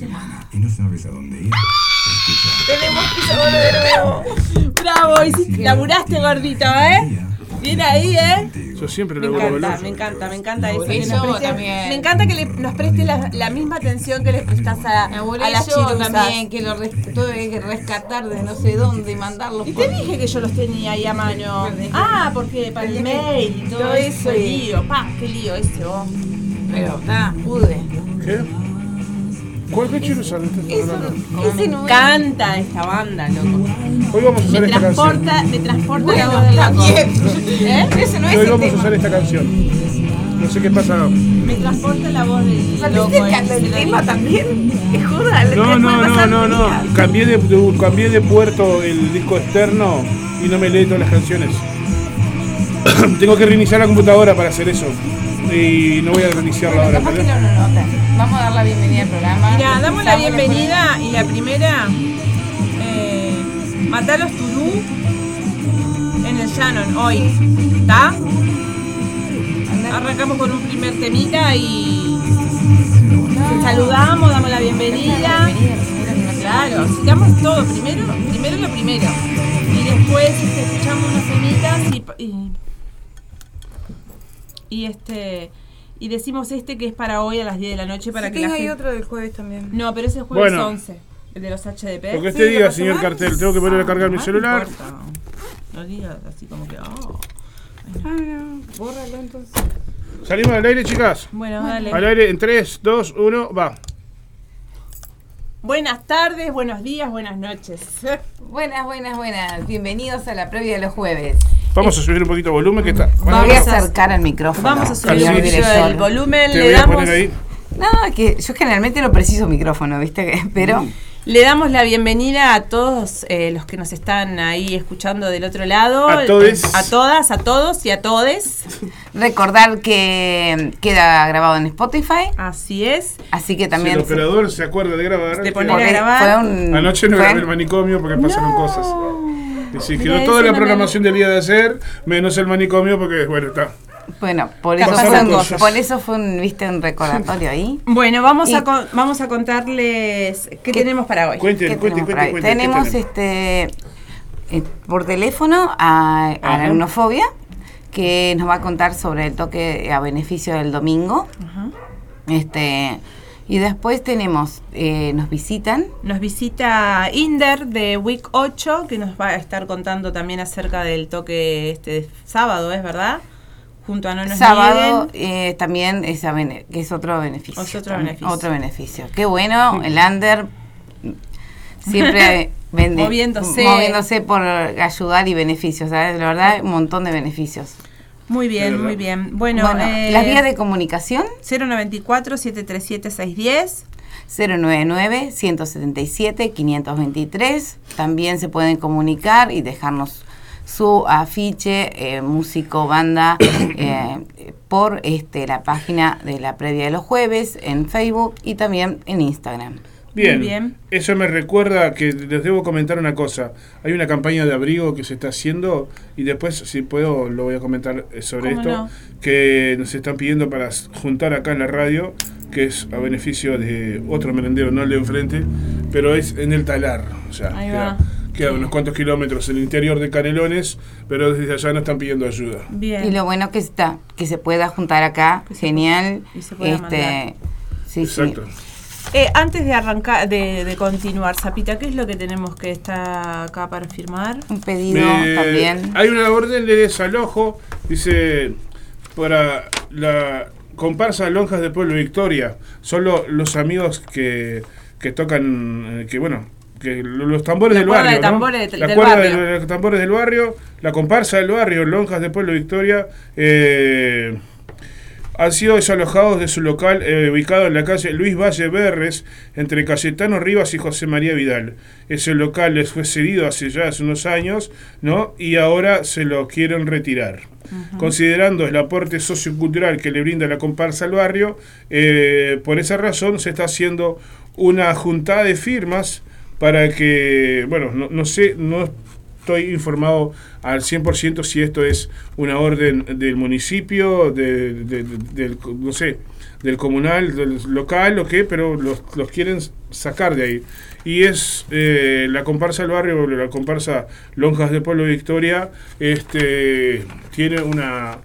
semana y no sabes a dónde ir, Tenemos piso doble de nuevo. Bravo, hiciste, laburaste gordito, ¿eh? Bien ahí, ¿eh? Yo siempre Me lo encanta, me encanta, me encanta eso. que Eso nos preste- también. Me encanta que le- nos preste la, la misma atención que le prestas a, a las y también, que lo res- tuve que rescatar de no sé dónde y mandarlos Y por- te dije que yo los tenía ahí a mano. Ah, porque para el mail y todo eso, el lío. Pa, qué lío ese vos. Pero está, pude. ¿Qué? ¿Cuál que? Ese Me no es. encanta esta banda, loco. Hoy vamos a usar Me esta canción. me transporta la voz. ¿Eh? Ese no es Hoy el vamos a usar esta canción. No sé qué pasa. Me transporta la voz del ¿Saliste loco. el, ese, el tema también? Es joda. No, no, no, no, no. Cambié de, de- cambié de puerto el disco externo y no me lee todas las canciones. Tengo que reiniciar la computadora para hacer eso. Y no voy a no lo notan. Vamos a dar la bienvenida al programa. Mira, damos la bienvenida y la primera. Eh, Matalos Turú en el Shannon hoy. ¿Está? Arrancamos con un primer temita y saludamos, damos la bienvenida. Claro, sigamos todo. Primero, primero lo primero. Y después este, escuchamos unas temitas y, y, y este y decimos este que es para hoy a las 10 de la noche para Sí, que la hay gente... otro del jueves también. No, pero ese jueves Bueno. 11, el de los HDP. Lo que Sí, usted diga, ¿lo señor mal? Cartel. Tengo que poner a cargar mi Ah, celular. No, importa. No digas así como que... oh. Ah, no, bórralo entonces. Salimos al aire, chicas. Bueno, dale. Al aire en 3, 2, 1, va. Buenas tardes, buenos días, buenas noches. Buenas, buenas, buenas. Bienvenidos a la previa de los jueves. Vamos a subir un poquito de volumen que está. Me Bueno, voy a Vamos a- acercar al micrófono. Vamos a subir poquito director. el volumen, te le voy a damos, poner ahí. No, es que yo generalmente no preciso micrófono, ¿viste? Pero le damos la bienvenida a todos eh, los que nos están ahí escuchando del otro lado. A todes. Eh, A todas, a todos y a todes. recordar que queda grabado en Spotify, Así es. así que Si también... el operador se acuerda de grabar. De poner a grabar. fue un- Anoche no fue- grabé el manicomio porque pasaron cosas. Sí, quedó toda la programación del día de ayer, menos el manicomio porque, bueno, está. Bueno, por eso, fue por eso fue un, viste, un recordatorio ahí. Bueno, vamos, Y- a, con- vamos a contarles qué, ¿Qué- tenemos para hoy. Cuenten, ¿Qué cuenten, tenemos por cuenten, Tenemos tenemos? este eh, por teléfono a Ajá. Aracnofobia, que nos va a contar sobre el toque a beneficio del domingo. Ajá. Este y después tenemos, eh, nos visitan Nos visita Inder de Week 8, que nos va a estar contando también acerca del toque este sábado, ¿es verdad? Junto a No Nos sábado eh, también es a bene- que es otro beneficio. Es otro también, beneficio. Otro beneficio. Qué bueno, el under siempre vende- Moviéndose. moviéndose por ayudar y beneficios, ¿sabes? La verdad, un montón de beneficios. Muy bien, muy bien. Bueno, Bueno, eh, las vías de comunicación 094-737-610. 099-177-523. También se pueden comunicar y dejarnos su afiche, eh, músico, banda, eh, por este, la página de la previa de los jueves en Facebook y también en Instagram. Bien, Muy bien. eso me recuerda que les debo comentar una cosa. Hay una campaña de abrigo que se está haciendo y después, si puedo, lo voy a comentar eh, sobre ¿Cómo esto, no? que nos están pidiendo para juntar acá en la radio, que es a beneficio de otro merendero, no el de enfrente, pero es en el talar. O sea, Ahí queda, va. queda unos cuantos kilómetros en el interior de Canelones, pero desde allá nos están pidiendo ayuda. Bien. Y lo bueno que está, que se pueda juntar acá, genial. y se pueda mandar. este, sí, sí. Eh, antes de arrancar, de, de continuar, Zapita, ¿qué es lo que tenemos que estar acá para firmar? Un pedido Me- también. Hay una orden de desalojo, dice, para la comparsa Lonjas de Pueblo Victoria. Son lo- los amigos que, que tocan, eh, que bueno, que lo- los tambores La del de barrio. ¿no? la del cuerda barrio. de los tambores del barrio, la comparsa del barrio, Lonjas de Pueblo Victoria. eh, han sido desalojados de su local eh, ubicado en la calle Luis Valle Berres, entre Cayetano Rivas y José María Vidal. Ese local les fue cedido hace ya hace unos años, ¿no? Y ahora se lo quieren retirar. Considerando el aporte sociocultural que le brinda la comparsa al barrio, eh, por esa razón se está haciendo una juntada de firmas para que, bueno, no, no sé, no estoy informado al 100% si esto es una orden del municipio, de, de- de- del, no sé, del comunal, del local o qué, pero los, los quieren sacar de ahí. Y es eh, la comparsa del barrio, la comparsa Lonjas de Pueblo Victoria, este, tiene una,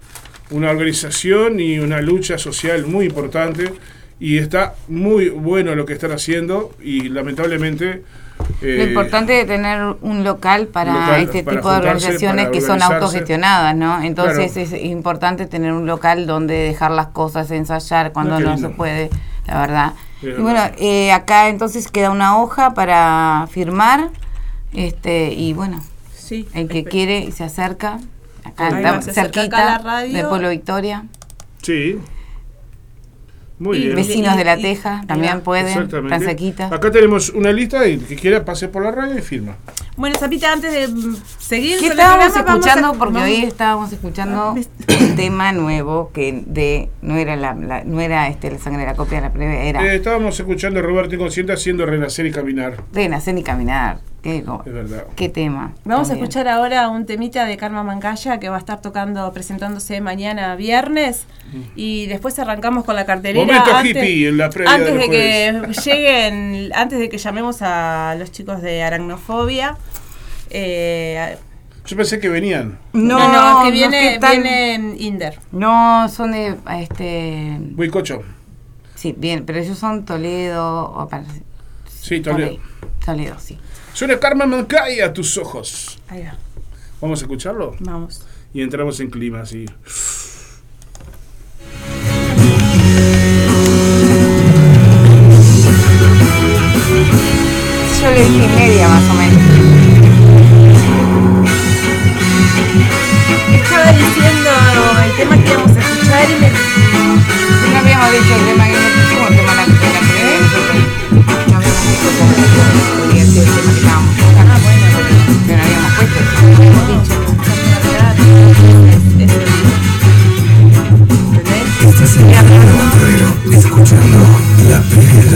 una organización y una lucha social muy importante y está muy bueno lo que están haciendo y lamentablemente... Lo eh, importante es tener un local para local este para tipo de organizaciones que son autogestionadas, ¿no? Entonces Claro. es importante tener un local donde dejar las cosas, ensayar cuando no se puede, la verdad. Y bueno, eh, acá entonces queda una hoja para firmar, este y bueno, Sí. el que quiere y se acerca, acá acá cerquita la radio. de Pueblo Victoria, Sí. Muy Y bien. vecinos de la Teja también pueden, cerquita. Acá tenemos una lista y el que quiera pase por la radio y firma. Bueno, Zapita, antes de mm, seguir ¿Qué con el estábamos programa, escuchando? a- Porque vamos- hoy estábamos escuchando Ah, un tema nuevo que de no era la, la- no era este la sangre de la copia de la previa, era Eh, estábamos escuchando a Roberto Inconsciente haciendo Renacer y Caminar. de nacer y caminar. Qué, tema. Vamos a escuchar ahora un temita de Karma Mancaya que va a estar tocando, presentándose mañana viernes y después arrancamos con la cartelera. Momento antes, hippie en la previa antes de que lleguen, antes de que llamemos a los chicos de Aracnofobia. Eh, Yo pensé que venían. no, No, no, que no, viene, ¿qué tal? viene Inder. No, son de este Buicocho. sí, bien, pero ellos son Toledo o Sí, Toledo. Toledo, Toledo, sí. Suena Karma Mancay a tus ojos. Ahí va, Vamos a escucharlo vamos. y entramos en clima así. Yo le dije media más o menos. Estaba diciendo el tema que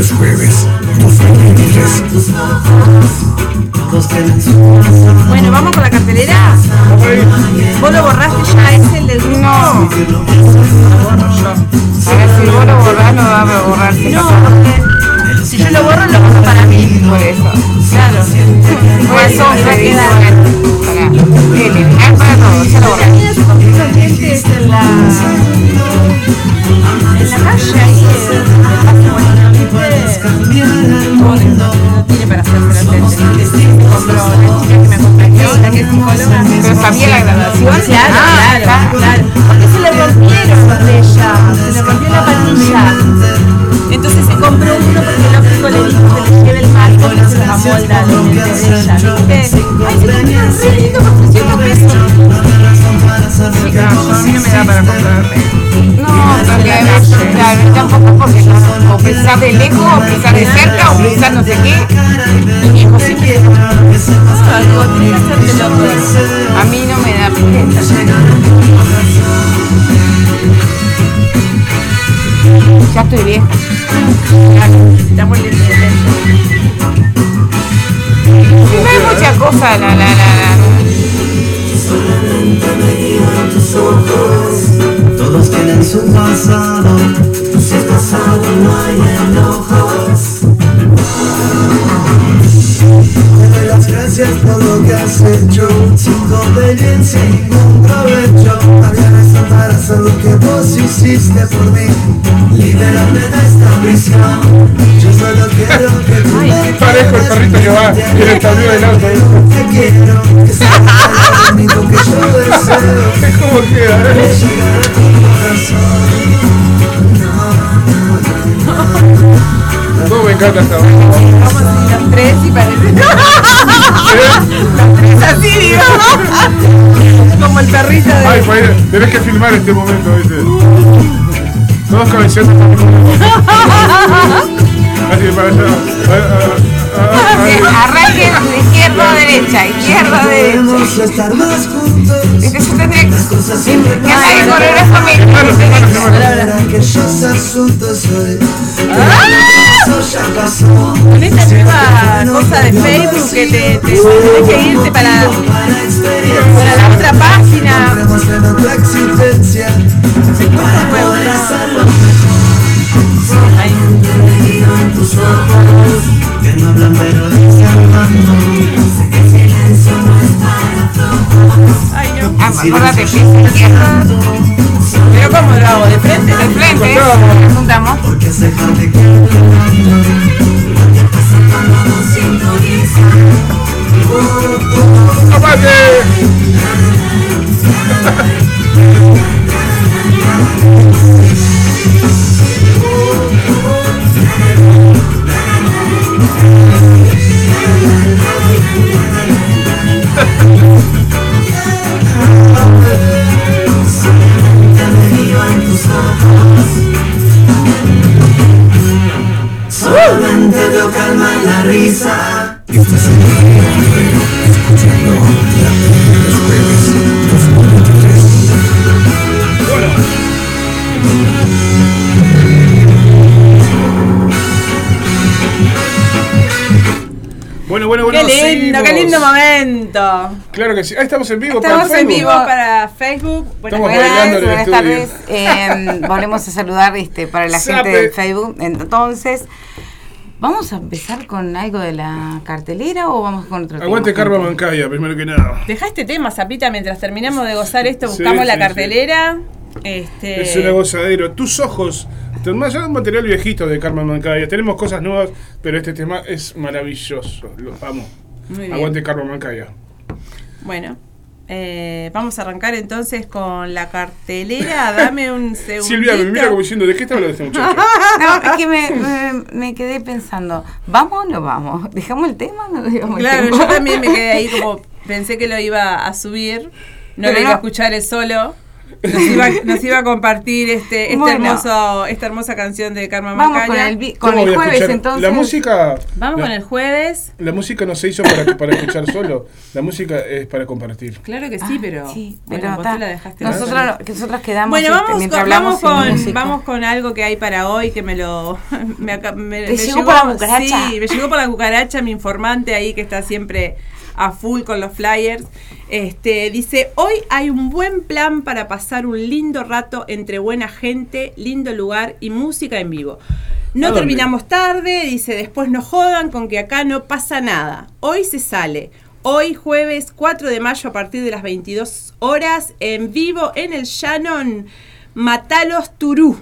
los jueves 2023. Bueno, vamos con la cartelera. ¿Vos lo borraste ya? ¿Es el del? No. A ver si vos lo borrás, no va a borrarse. No, porque si yo lo borro, lo borro para mí. Por eso. Claro. Por eso va a quedar. Para eliminar para todo, ya lo borré. Clientes en la, en la calle, ahí Parque Buenaviste. Pobre, no, tiene para la compró la la. Pero sabía la graduación. Claro, Ah, claro, claro. Porque se le rompieron de ella, se le rompió la patilla. Entonces se compró uno porque el óptico le dijo que le lleve el marco que se los amolda a los dientes de ella. ¿Viste? Ay, se compraron re lindo por 300 pesos. Sí, claro, a mí no me da para comprarme. No, porque claro, tampoco porque o pensar de lejos, o pensar de cerca, o pensar no sé qué. Algo. A mí no me da pijeta. Ya estoy vieja. Necesitamos el lente. No hay mucha cosa, la, la, la, la. Todos tienen su pasado, si es pasado no hay enojos. Gracias por lo que has hecho, sin conveniencia y ningún provecho. Había para hacer lo que vos hiciste por mí, liberarme de esta prisión. Yo solo quiero que tú me Parezco el perrito que va en el tablero del auto. Te quiero, que sea lo único que yo deseo. ¿Cómo queda? eh? Llegar a tu corazón. Todo me encanta esta vaina. Vamos así los tres y parece. los tres así, digo. Como el perrito de. Ay, pues, tenés que filmar este momento, ¿viste? Todos cabeceando. Así para allá. Arranque de izquierda a derecha, izquierda a derecha. Entonces yo tendría que... Cosas siempre Que hay que correr Con esta nueva cosa de Facebook que te, tenés que irte para, la otra página. Ay, no juntamos. Porque es Claro que sí. Ahí estamos en vivo. Estamos para en Facebook. vivo para Facebook. Buenas Estamos en Buenas estudio. tardes. Eh, volvemos a saludar este, para la gente de Facebook. Entonces, ¿vamos a empezar con algo de la cartelera o vamos con otro Aguante tema? Carmen Mancaya, primero que nada. Deja este tema, Zapita, mientras terminamos de gozar esto, Sí, buscamos la sí, cartelera. Este, Es una gozadero. Tus ojos. Más allá de un material viejito de Carmen Mancaya. Tenemos cosas nuevas, pero este tema es maravilloso. Los amo. Aguante Carmen Mancaya. Bueno, eh, vamos a arrancar entonces con la cartelera. Dame un segundo. Silvia me mira como diciendo, ¿de qué está hablando este muchacho? No, es que me, me- me quedé pensando, ¿vamos o no vamos? ¿Dejamos el tema o no dejamos el Claro, tema? yo también me quedé ahí como pensé que lo iba a subir, no Pero lo iba no. a escuchar él solo. Nos iba, nos iba a compartir este, este Bueno. hermoso, esta hermosa canción de Carmen Vamos Macaya. con el, con ¿Cómo el voy a jueves escuchar? entonces. La música. Vamos la, con el jueves. La música no se hizo para, para escuchar solo. La música es para compartir. Claro que sí, Ah, pero, sí, bueno, pero vos ta, la dejaste nosotros, nosotros quedamos Bueno, este, vamos, mientras con, hablamos vamos, con, vamos con algo que hay para hoy que me lo. Me, aca- me- ¿Te me llegó por la cucaracha? Sí, me llegó por la cucaracha, mi informante ahí que está siempre a full con los flyers. Este, dice: Hoy hay un buen plan para pasar un lindo rato entre buena gente, lindo lugar y música en vivo. ¿A No terminamos tarde, dice, después no jodan con que acá no pasa nada. Hoy se sale. Hoy jueves 4 de mayo a partir de las 22 horas en vivo en el Shannon Matalos Turú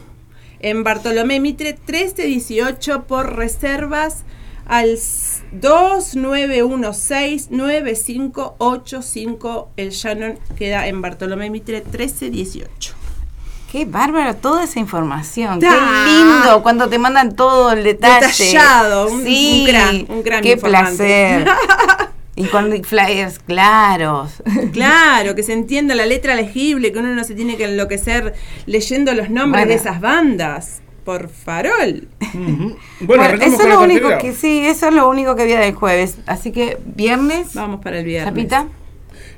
en Bartolomé Mitre 1318 por reservas al s- 2916-9585. El Shannon queda en Bartolomé Mitre 1318. Qué bárbaro toda esa información. Qué lindo cuando te mandan todo el detalle. Detallado, un- sí, un gran- un gran Qué informante. placer. y con flyers claros. Claro, que se entienda la letra legible, que uno no se tiene que enloquecer leyendo los nombres Bueno. de esas bandas. Por farol. Bueno, Bueno, arrancamos eso es lo único que sí, eso es lo único que había del jueves. Así que viernes, Vamos para el viernes. Zapita.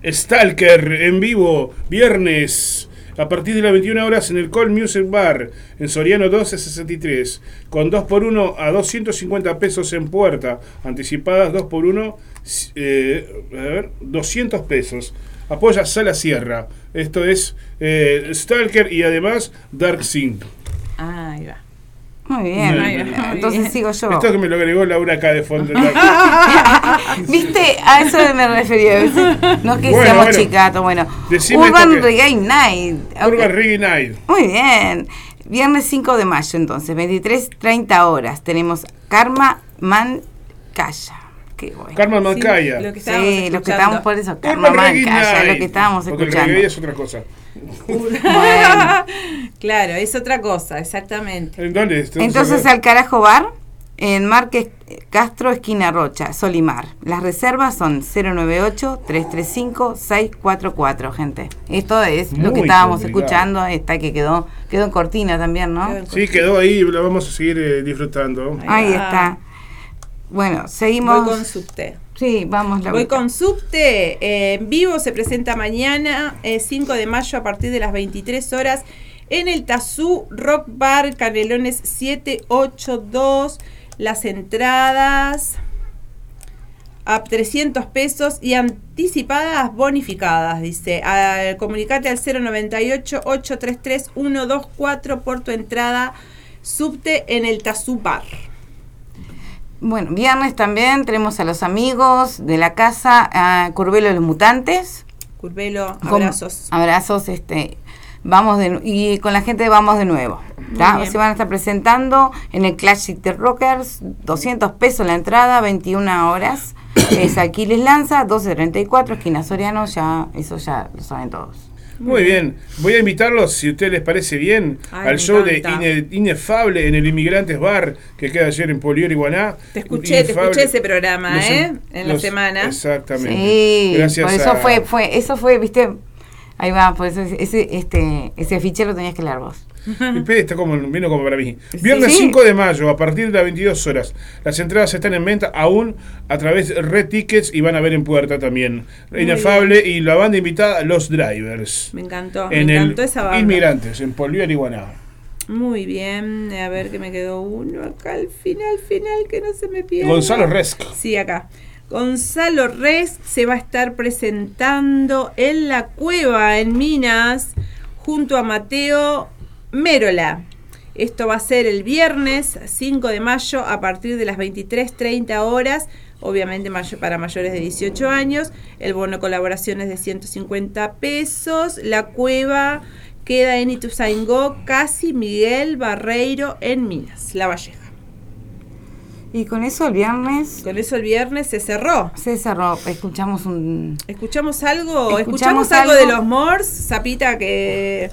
Stalker en vivo, viernes, a partir de las 21 horas en el Call Music Bar, en Soriano 1263, con 2x1 a 250 pesos en puerta, anticipadas 2x1, eh, a ver, 200 pesos. Apoya Sala Sierra. Esto es eh, Stalker y además Dark Sync. Ah, ahí va. Muy bien. Muy bien. Entonces Muy sigo yo. Esto que me lo agregó Laura acá de fondo. ¿Viste? A eso me refería. No que Bueno, seamos bueno. chicatos. Bueno, Decime Urban Reggae Night. Ok. Urban Reggae Night. Muy bien. Viernes 5 de mayo, entonces, 23.30 horas. Tenemos Karma Mancaya. Qué bueno. Sí, Mancaya. lo que estábamos Sí, lo que escuchando. estábamos por eso. Karma Mancaya, es lo que estábamos Porque el escuchando. reggae es otra cosa. Bueno. claro, es otra cosa, exactamente. ¿En dónde? Estamos Entonces, al carajo bar, en Márquez Castro, esquina Rocha, Solimar. Las reservas son 098-335-644, gente. Esto es lo que estábamos complicado. escuchando, esta que quedó, quedó en cortina también, ¿no? Sí, quedó ahí, lo vamos a seguir eh, disfrutando. Ahí está. Bueno, Voy seguimos. con subte. Sí, vamos. Voy Laurita. con subte. eh, en vivo se presenta mañana, eh, 5 de mayo, a partir de las 23 horas, en el Tazú Rock Bar Canelones 782. Las entradas a 300 pesos y anticipadas bonificadas, dice. Al- comunicate al 098-833-124 por tu entrada subte en el Tazupar. Bueno, viernes también tenemos a los amigos de la casa, a Curvelo de los Mutantes. Curvelo, Con- abrazos. abrazos, este, vamos de, y con la gente de Vamos de Nuevo. Se van a estar presentando en el Classic The Rockers, 200 pesos la entrada, 21 horas. Es Aquiles Lanza, 1234, esquina Soriano, ya, eso ya lo saben todos. Muy bien, voy a invitarlos, si a ustedes les parece bien, Ay, al show de. Ine- Inefable en el Inmigrantes Bar que queda ayer en Polior Iguaná. Te escuché, te escuché ese programa, Los- ¿eh? En la los- semana. Exactamente. Sí, Gracias por eso a- fue, fue, eso fue, viste, ahí va, por eso ese, este, ese afiche lo tenías que leer vos. Espere, está como, vino como para mí. Viernes Sí. 5 de mayo, a partir de las 22 horas. Las entradas están en venta aún a través de Red Tickets y van a ver en puerta también. Inefable y la banda invitada, Los Drivers. Me encantó, en me el encantó esa banda. Inmigrantes, en Polior Iguaná. Muy bien, a ver que me quedó uno acá al final, final, que no se me pierda. Gonzalo Resco. Sí, acá. Gonzalo Res se va a estar presentando en la cueva en Minas junto a Mateo Mérola. Esto va a ser el viernes 5 de mayo a partir de las 23.30 horas, obviamente mayo- para mayores de 18 años. El bono colaboración es de 150 pesos. La cueva queda en Ituzaingó, casi Miguel Barreiro en Minas, La Valleja. Y con eso el viernes Con eso el viernes se cerró. se cerró, escuchamos un... ¿Escuchamos algo? Escuchamos ¿Escuchamos, algo, algo. de los Mors? Zapita, que,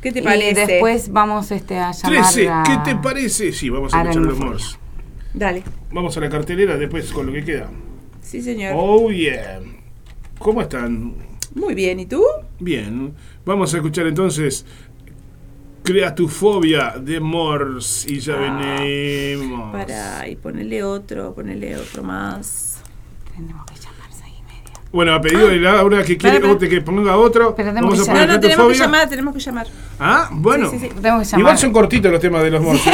¿qué te Y parece? después vamos este, a llamar 13, a- ¿qué te parece? Sí, vamos a escuchar los homofobia. Mors. Dale. Vamos a la cartelera después con lo que queda. Sí, señor. Oh, yeah. ¿Cómo están? Muy bien. ¿Y tú? Bien. Vamos a escuchar entonces Creatufobia de Mors y ya venimos. Para, y ponele otro, ponele otro más. Tenemos que llamar seis y media. Bueno, a pedido de Laura que quiere que ponga otro, Pero tenemos vamos a que poner No, no, tenemos que llamar, tenemos que llamar. Ah, bueno. Sí, sí, sí. Tenemos que llamar. Igual son cortitos los temas de los Mors. ¿eh?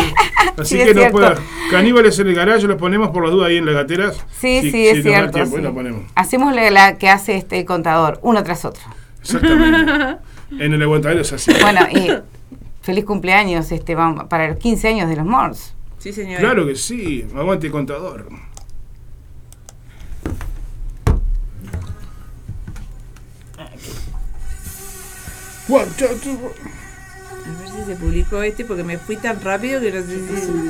Así Sí, que no cierto. pueda. Caníbales en el garaje los ponemos por las dudas ahí en las gateras. Sí, Si- sí, si es cierto. tiempo, sí. y lo ponemos. Hacemos la, que hace este contador, uno tras otro. Exactamente. en el aguantadero es así. Bueno, y feliz cumpleaños este para los 15 años de los Mors. Sí, señor. Claro que sí. Aguante contador. One, two, A ver si se publicó este porque me fui tan rápido que no sé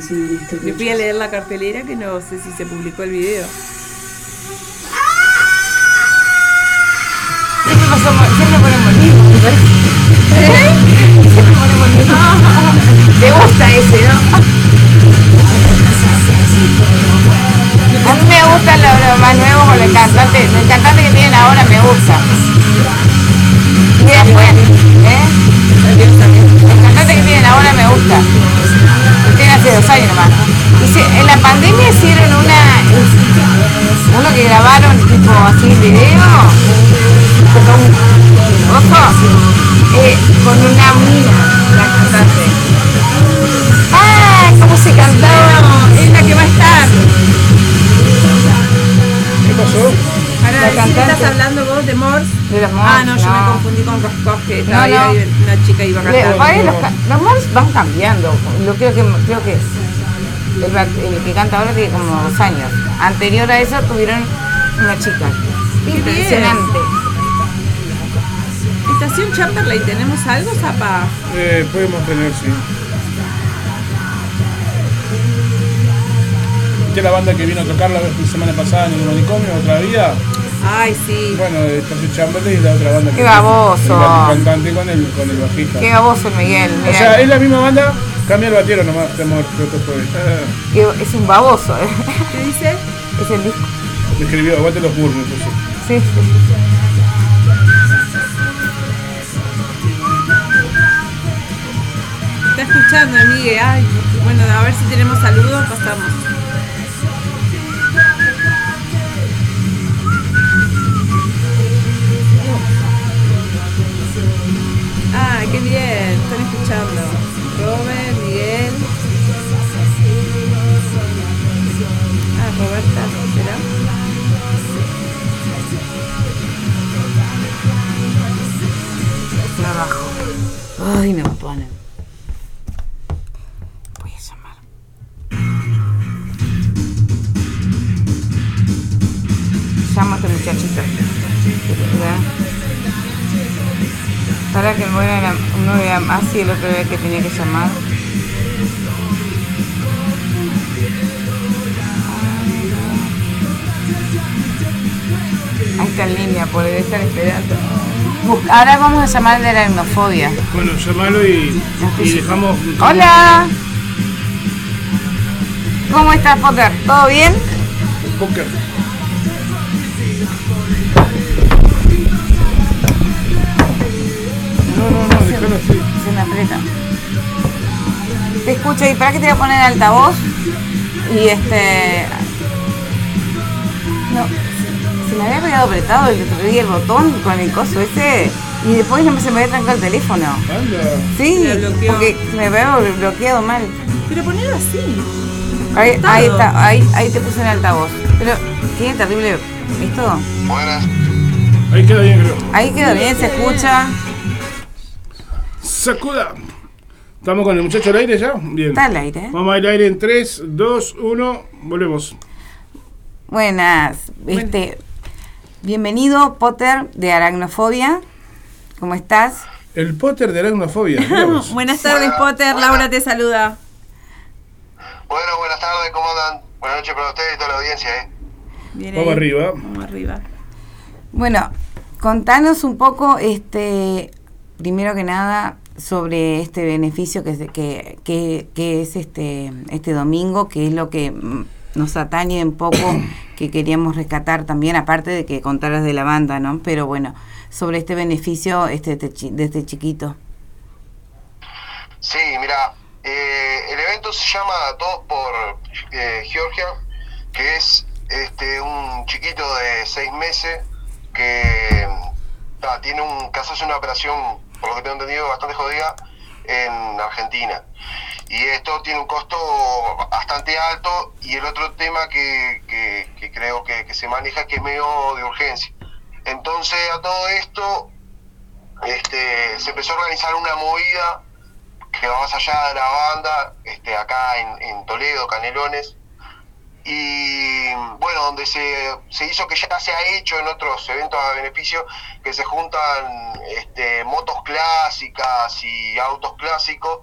si... Me fui a leer la cartelera que no sé si se publicó el video. Siempre pasamos, siempre ponemos parece. Siempre ponemos mismo. Te gusta ese, ¿no? A mí me gusta lo, lo más nuevo con el cantante, el cantante que tienen ahora me gusta. Y después, ¿eh? El cantante que tienen ahora me gusta. Tiene hace dos años nomás. Y se- en la pandemia hicieron una, uno que grabaron tipo así video ojo eh, con una mina la cantante ah cómo se cantaba Es la que va a estar. ¿Qué pasó? Ahora, La ¿sí cantante. estás hablando vos de Mors? de los Ah, no, yo me confundí con Coscos, que No, estaba no. ahí una chica iba a cantar. los, los Mors van cambiando yo creo que creo que el, ba- el que canta ahora tiene como dos años anterior a eso tuvieron una chica impresionante Estación Chamberlain, ¿tenemos algo, Zapa? Eh, podemos tener, sí. ¿Viste la banda que vino a tocar la semana pasada en el manicomio, otra vida? Ay, sí. Bueno, Estación Chamberlain y la otra banda que Qué baboso. El cantante con el, con el bajista. qué baboso el Miguel O mirá. sea, es la misma banda, cambia el batero nomás. Que es un baboso ¿eh? ¿Qué dice? es el disco Me escribió, aguante los puso. sí, sí. Está escuchando, amigue. Ay, bueno, a ver si tenemos saludos, pasamos. Ah, qué bien, están escuchando. Robert, Miguel. Ah, Roberta, ¿será? Trabajo. Ay, no ponen. La- uno vea más y el otro vea que tenía que llamar. Ahí está en línea, por debe estar esperando. Ahora vamos a llamar de la aracnofobia. Bueno, llamalo y, y dejamos. Hola. ¿Cómo estás, Potter? ¿Todo bien? Póker. Me aprieta. Te escucho y para que te voy a poner altavoz. Y este. No, se, se me había quedado apretado el otro día el botón con el coso ese. Y después no me- se me había trancado el teléfono. Anda. Sí, Se bloqueó. porque se me había bloqueado mal. Pero ponelo así. Ahí, ahí está, ahí, ahí te puse en altavoz. Pero tiene terrible esto. Buenas. Ahí queda bien, creo. Ahí queda bien, se escucha. Sacuda. ¿Estamos con el muchacho al aire ya? Bien. Está al aire. ¿eh? Vamos al aire en 3, 2, 1. Volvemos. Buenas, este, bienvenido Potter de Aracnofobia. ¿Cómo estás? El Potter de vos. Buenas tardes. Potter. Laura te saluda. Bueno, buenas tardes, ¿cómo andan? Buenas noches para ustedes y toda la audiencia, ¿eh? Bien Vamos ahí. arriba. Vamos arriba. Bueno, contanos un poco, este, primero que nada, sobre este beneficio que, que, que, que es este, este domingo, que es lo que mm, nos atañe un poco, que queríamos rescatar también, aparte de que contaras de la banda, ¿no? Pero bueno, sobre este beneficio este, de, chi- de este chiquito. Sí, mira, eh, el evento se llama Todos por eh, Georgia, que es este un chiquito de seis meses que ah, tiene un que hace una operación, por lo que tengo entendido, bastante jodida en Argentina. Y esto tiene un costo bastante alto y el otro tema que, que- creo que, que se maneja que es medio de urgencia. Entonces a todo esto este, se empezó a organizar una movida que va más allá de la banda, este, acá en Toledo, Canelones, y bueno, donde se, se hizo que ya se ha hecho en otros eventos a beneficio, que se juntan este, motos clásicas y autos clásicos,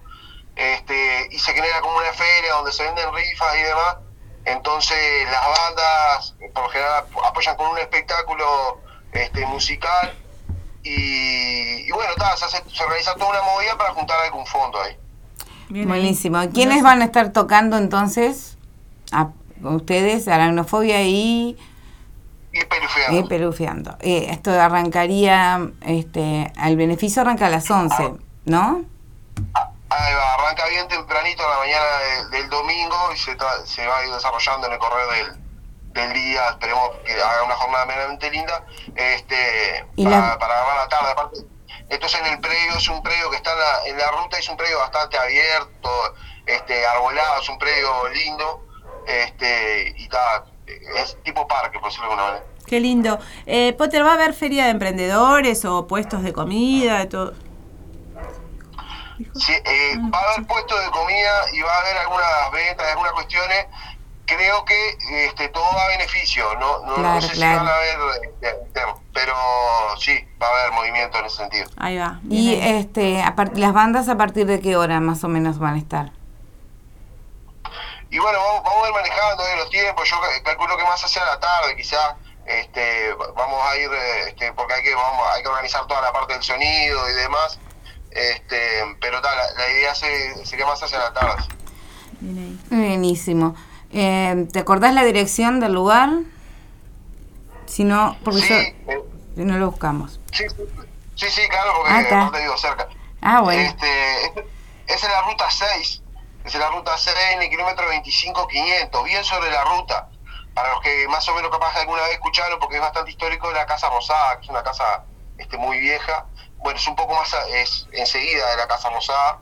este, y se genera como una feria donde se venden rifas y demás, entonces las bandas por lo general apoyan con un espectáculo este, musical, y, y bueno, ta, se, hace- se realiza toda una movida para juntar algún fondo ahí. Bien. Buenísimo. ¿Quiénes van a estar tocando entonces? A, ustedes, Aracnofobia y, Y periferiando. y. Eh, esto arrancaría, este, al beneficio arranca a las 11, ¿no? Ahí va, arranca bien tempranito a la mañana de- del domingo y se, tra- se va a ir desarrollando en el correr del, del día. Esperemos que haga una jornada medianamente linda este, Y para, la- para agarrar la tarde. Aparte, esto es en el predio, es un predio que está en la, en la ruta, es un predio bastante abierto, este, arbolado, es un predio lindo este, y está, es tipo parque, por decirlo de alguna manera. Qué lindo. Eh, Potter, ¿va a haber feria de emprendedores o puestos de comida? De todo? Sí, eh, va a haber puestos de comida y va a haber algunas ventas, algunas cuestiones. Creo que este, todo va a beneficio, no, no, sé claro. si van a haber, este, pero sí, va a haber movimiento en ese sentido. Ahí va. bien Y ahí. este, a las bandas a partir de qué hora más o menos van a estar. Y bueno, vamos, vamos a ir manejando eh, los tiempos, yo ca- calculo que más hacia la tarde quizás este, va- vamos a ir, eh, este, porque hay que, vamos, hay que organizar toda la parte del sonido y demás, este, pero tal, la, la idea se, sería más hacia la tarde. Buenísimo. Eh, ¿Te acordás la dirección del lugar? Si no, porque Sí, yo, eh, si no lo buscamos. sí, sí, claro, porque Ah, aparte digo cerca. Ah, bueno. Este, es, es la ruta 6, es la ruta 6 en el kilómetro 25-500, bien sobre la ruta. Para los que más o menos capaz alguna vez escucharon, porque es bastante histórico, la Casa Rosada, que es una casa este, muy vieja. Bueno, es un poco más, a- es enseguida de la Casa Rosada.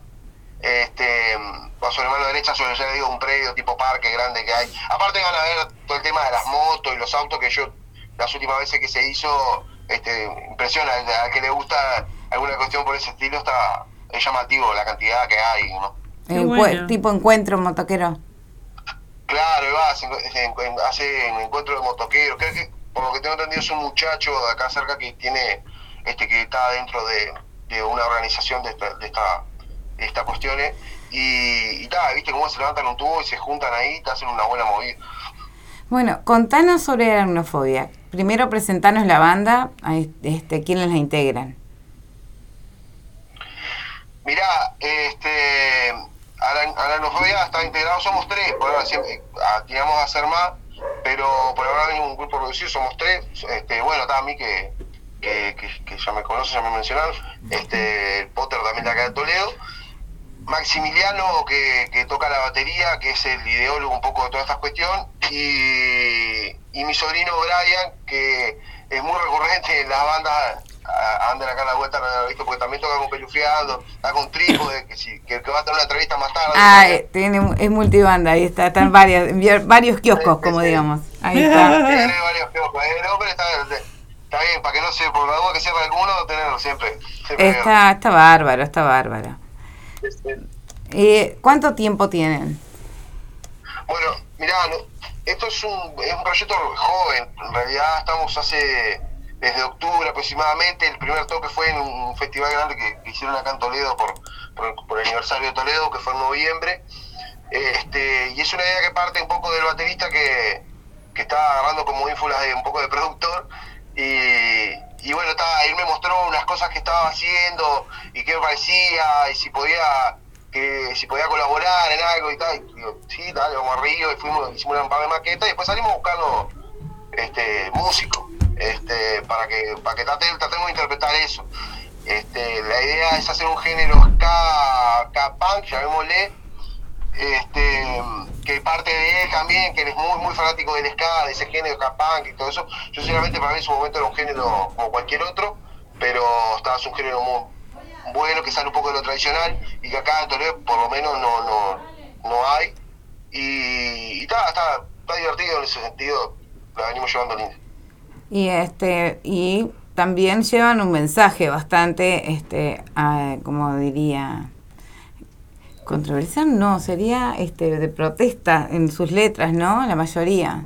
Este, va sobre mano derecha, sobre ya digo, un predio tipo parque grande que hay. Aparte van a ver todo el tema de las motos y los autos que yo, las últimas veces que se hizo, este, impresiona, al que le gusta alguna cuestión por ese estilo, está es llamativo la cantidad que hay, ¿no? Bueno. Tipo encuentro motoquero. Claro, y va, hacen, hacen- hacen encuentros de motoqueros. Creo que, por lo que tengo entendido, es un muchacho de acá cerca que tiene, este que está dentro de, de una organización de esta, de esta, de estas cuestiones. Y, y ta, viste cómo se levantan un tubo y se juntan ahí, te hacen una buena movida. Bueno, contanos sobre la aracnofobia. Primero presentanos la banda, a este, quiénes la integran. Mirá, este, Aran- Aranofobia está integrado, somos tres, por ahora siempre, ah, tiramos a hacer más, pero por ahora hay un grupo reducido, somos tres, este, bueno, está a mí que, ya me conocen, ya me mencionaron, este, el Potter también de acá de Toledo, Maximiliano que, que toca la batería, que es el ideólogo un poco de toda esta cuestión, y, y mi sobrino Brian, que es muy recurrente en las bandas, a- andan acá a la vuelta, no porque también toca con Pelufiando, está con Trípode, que, si, que, que va a tener una entrevista más tarde. Ah, eh, tiene, es multibanda, ahí está, están varias, varios kioscos, como digamos. Ahí está. Tiene varios kioscos. El hombre está, está bien, para que no se, por la duda que cierre alguno, tenerlo siempre. siempre Está, está bárbaro, está bárbaro. Eh, ¿Cuánto tiempo tienen? Bueno, mirá, no- esto es un, es un proyecto joven. En realidad estamos hace, desde octubre aproximadamente, el primer toque fue en un festival grande que, hicieron acá en Toledo por, por, el aniversario de Toledo, que fue en noviembre. Este, y es una idea que parte un poco del baterista que, que está agarrando como ínfulas de un poco de productor. Y, y bueno, está, él me mostró unas cosas que estaba haciendo y qué parecía y si podía que si podía colaborar en algo y tal. Y digo, sí, dale, vamos a Río y fuimos, hicimos un par de maquetas y después salimos buscando este, músicos este, para que para que trate- tratemos de interpretar eso. Este, la idea es hacer un género ska, punk, llamémosle, este, que parte de él también, que él es muy muy fanático del ska, de ese género ska punk y todo eso. Yo sinceramente para mí en su momento era un género como cualquier otro, pero estaba es un género muy bueno que sale un poco de lo tradicional y que acá en Toledo por lo menos no no, no hay. Y, está, está, está divertido en ese sentido, la venimos llevando lindo. Y este y también llevan un mensaje bastante, este, ah, como diría, controversial, no, sería este de protesta en sus letras, ¿no? La mayoría.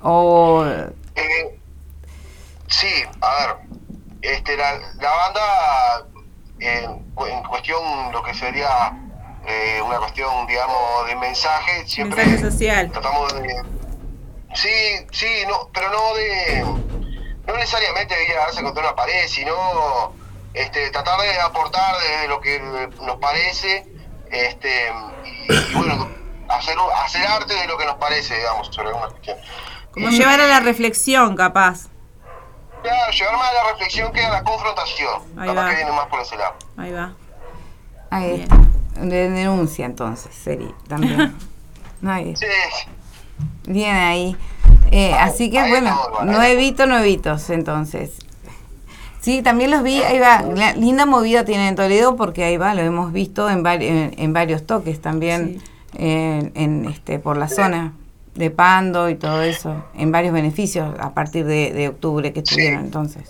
O Eh, sí, a ver, este, la, la banda, en, cu- en cuestión, lo que sería eh, una cuestión, digamos, de mensaje, siempre Mensaje social. tratamos de... Sí, sí, no, pero no de... No necesariamente de darse contra una pared, sino este, tratar de aportar desde lo que nos parece este, y, y bueno, hacer, hacer arte de lo que nos parece, digamos, sobre alguna cuestión. Como llevar a la reflexión, capaz. Claro, llevar más a la reflexión que a la confrontación. Ahí Capaz va. que viene más por ese lado. Ahí va. ahí Bien. está. De denuncia entonces, sería también. Ahí- Sí, Bien ahí. Eh, así que ahí bueno, estamos, bueno. nuevito, nuevitos entonces. Sí, también los vi, ahí va, la- linda movida tiene en Toledo porque ahí va, lo hemos visto en, vari- en, en varios toques también en, en, este por la zona de Pando y todo eso, en varios beneficios a partir de, de octubre que estuvieron entonces.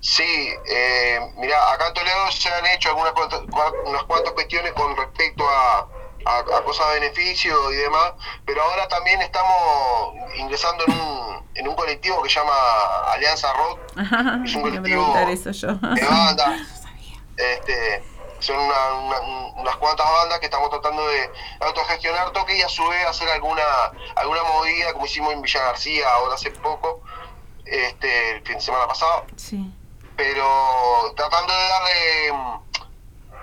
sí eh, mira, acá en Toledo se han hecho algunas cuantas, cua- unas cuantas cuestiones con respecto a, a, a cosas de beneficio y demás, pero ahora también estamos ingresando en un, en un colectivo que se llama Alianza Rock, Es un colectivo preguntar eso yo. de banda. Este, son una- una- unas cuantas bandas que estamos tratando de autogestionar toque y a su vez hacer alguna alguna movida como hicimos en Villa García ahora hace poco, este, el fin de semana pasado, Sí. pero tratando de darle mm,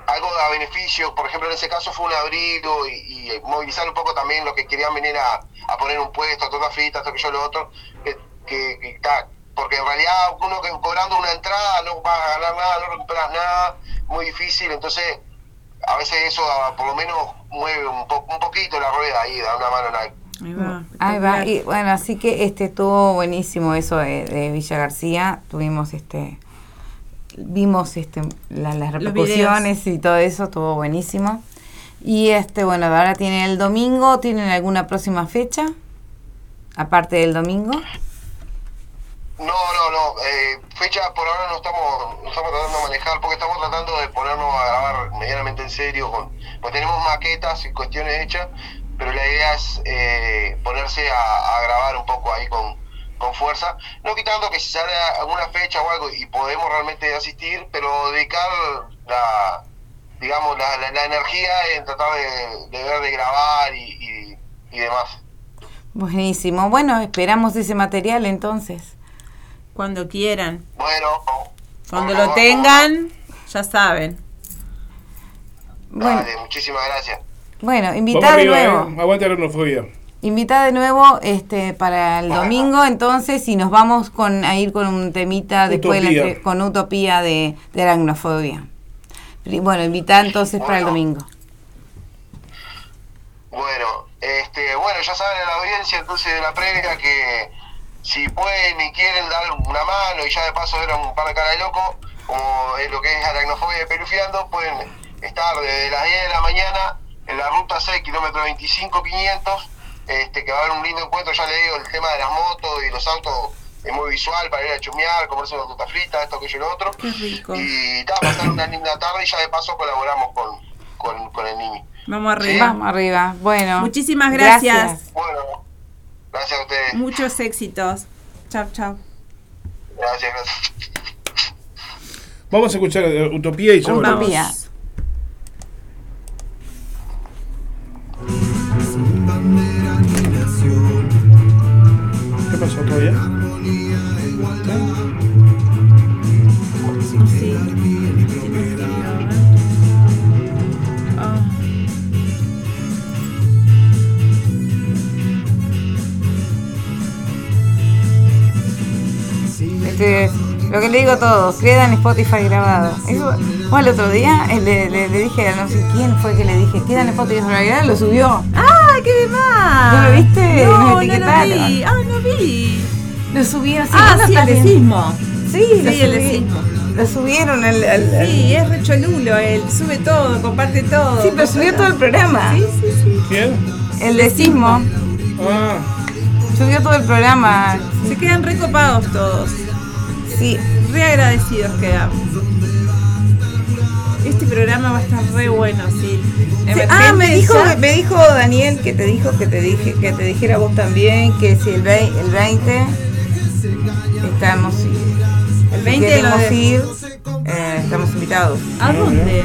algo a beneficio, por ejemplo en ese caso fue un abrigo y, y movilizar un poco también los que querían venir a, a poner un puesto, a tocar fritas, esto que yo lo otro, que, que- que ta- porque en realidad uno que cobrando una entrada no va a ganar nada, no recuperas nada, muy difícil, entonces a veces eso ah, por lo menos mueve un, po- un poquito la rueda ahí, da una mano en algo. Ahí va. Ahí va, y bueno, así que este estuvo buenísimo eso de, de Villa García, tuvimos este vimos este la- las repercusiones y todo eso, estuvo buenísimo. Y este, bueno, ahora tienen el domingo, ¿tienen alguna próxima fecha? Aparte del domingo. No, no, no. Eh, fecha por ahora no estamos, no estamos tratando de manejar porque estamos tratando de ponernos a grabar medianamente en serio. Con, pues tenemos maquetas y cuestiones hechas, pero la idea es eh, ponerse a, a grabar un poco ahí con, con fuerza. No quitando que si sale alguna fecha o algo y podemos realmente asistir, pero dedicar la, digamos, la, la- la energía en tratar de, de ver, de grabar y, y- y demás. Buenísimo. Bueno, esperamos ese material entonces. Cuando quieran. Bueno. Cuando lo tengan, ya saben. Bueno, Dale, muchísimas gracias. bueno invitada de nuevo. ¿eh? Aguante la Invitada de nuevo este para el domingo, entonces, y nos vamos con a ir con un temita después de la con Utopía de, de aracnofobia. Bueno, invitada entonces para el domingo. Bueno, este, bueno, ya saben a la audiencia entonces de la previa que si pueden y quieren dar una mano y ya de paso ver a un par de cara de loco, como es lo que es aracnofobia de Pelufiando, pueden estar desde las 10 de la mañana en la ruta 6, kilómetro 25-500, este, que va a haber un lindo encuentro, ya le digo, el tema de las motos y los autos es muy visual para ir a chumear, comerse una torta frita, esto, aquello y lo otro. Qué rico. Y ta, pasar una linda tarde y ya de paso colaboramos con, con, con el Nimi. Vamos arriba. Vamos arriba. Bueno. Muchísimas gracias. Bueno, gracias a ustedes. Muchos éxitos. Chao, chao. Gracias, gracias. Vamos a escuchar eh, Utopía y ya volvemos. Utopía. Este, lo que le digo a todos, queda en Spotify grabado. Eso, bueno, el otro día eh, le, le- le dije a no sé quién fue que le dije, queda en Spotify grabado, lo subió. ¡Ah, qué demás! ¿No lo viste? No, Nos no lo vi. Ah, no vi. Lo subieron. Ah, ¿no sí, el de sismo. Sí, lo, Sí, el de subí- sismo. lo subieron al, al- al- Sí, es recholulo, él sube todo, comparte todo. Sí, pero subió todo el programa. Sí, sí, sí. ¿Quién? El de sismo. Ah, Subió todo el programa. Se quedan recopados todos. Sí. Re agradecidos quedamos. Este programa va a estar re bueno, sí. Ah, me dijo, me dijo Daniel que te dijo que te dije que te dijera vos también que si el, el 20 estamos El 20 lo queremos de- ir, eh, estamos invitados. ¿A dónde?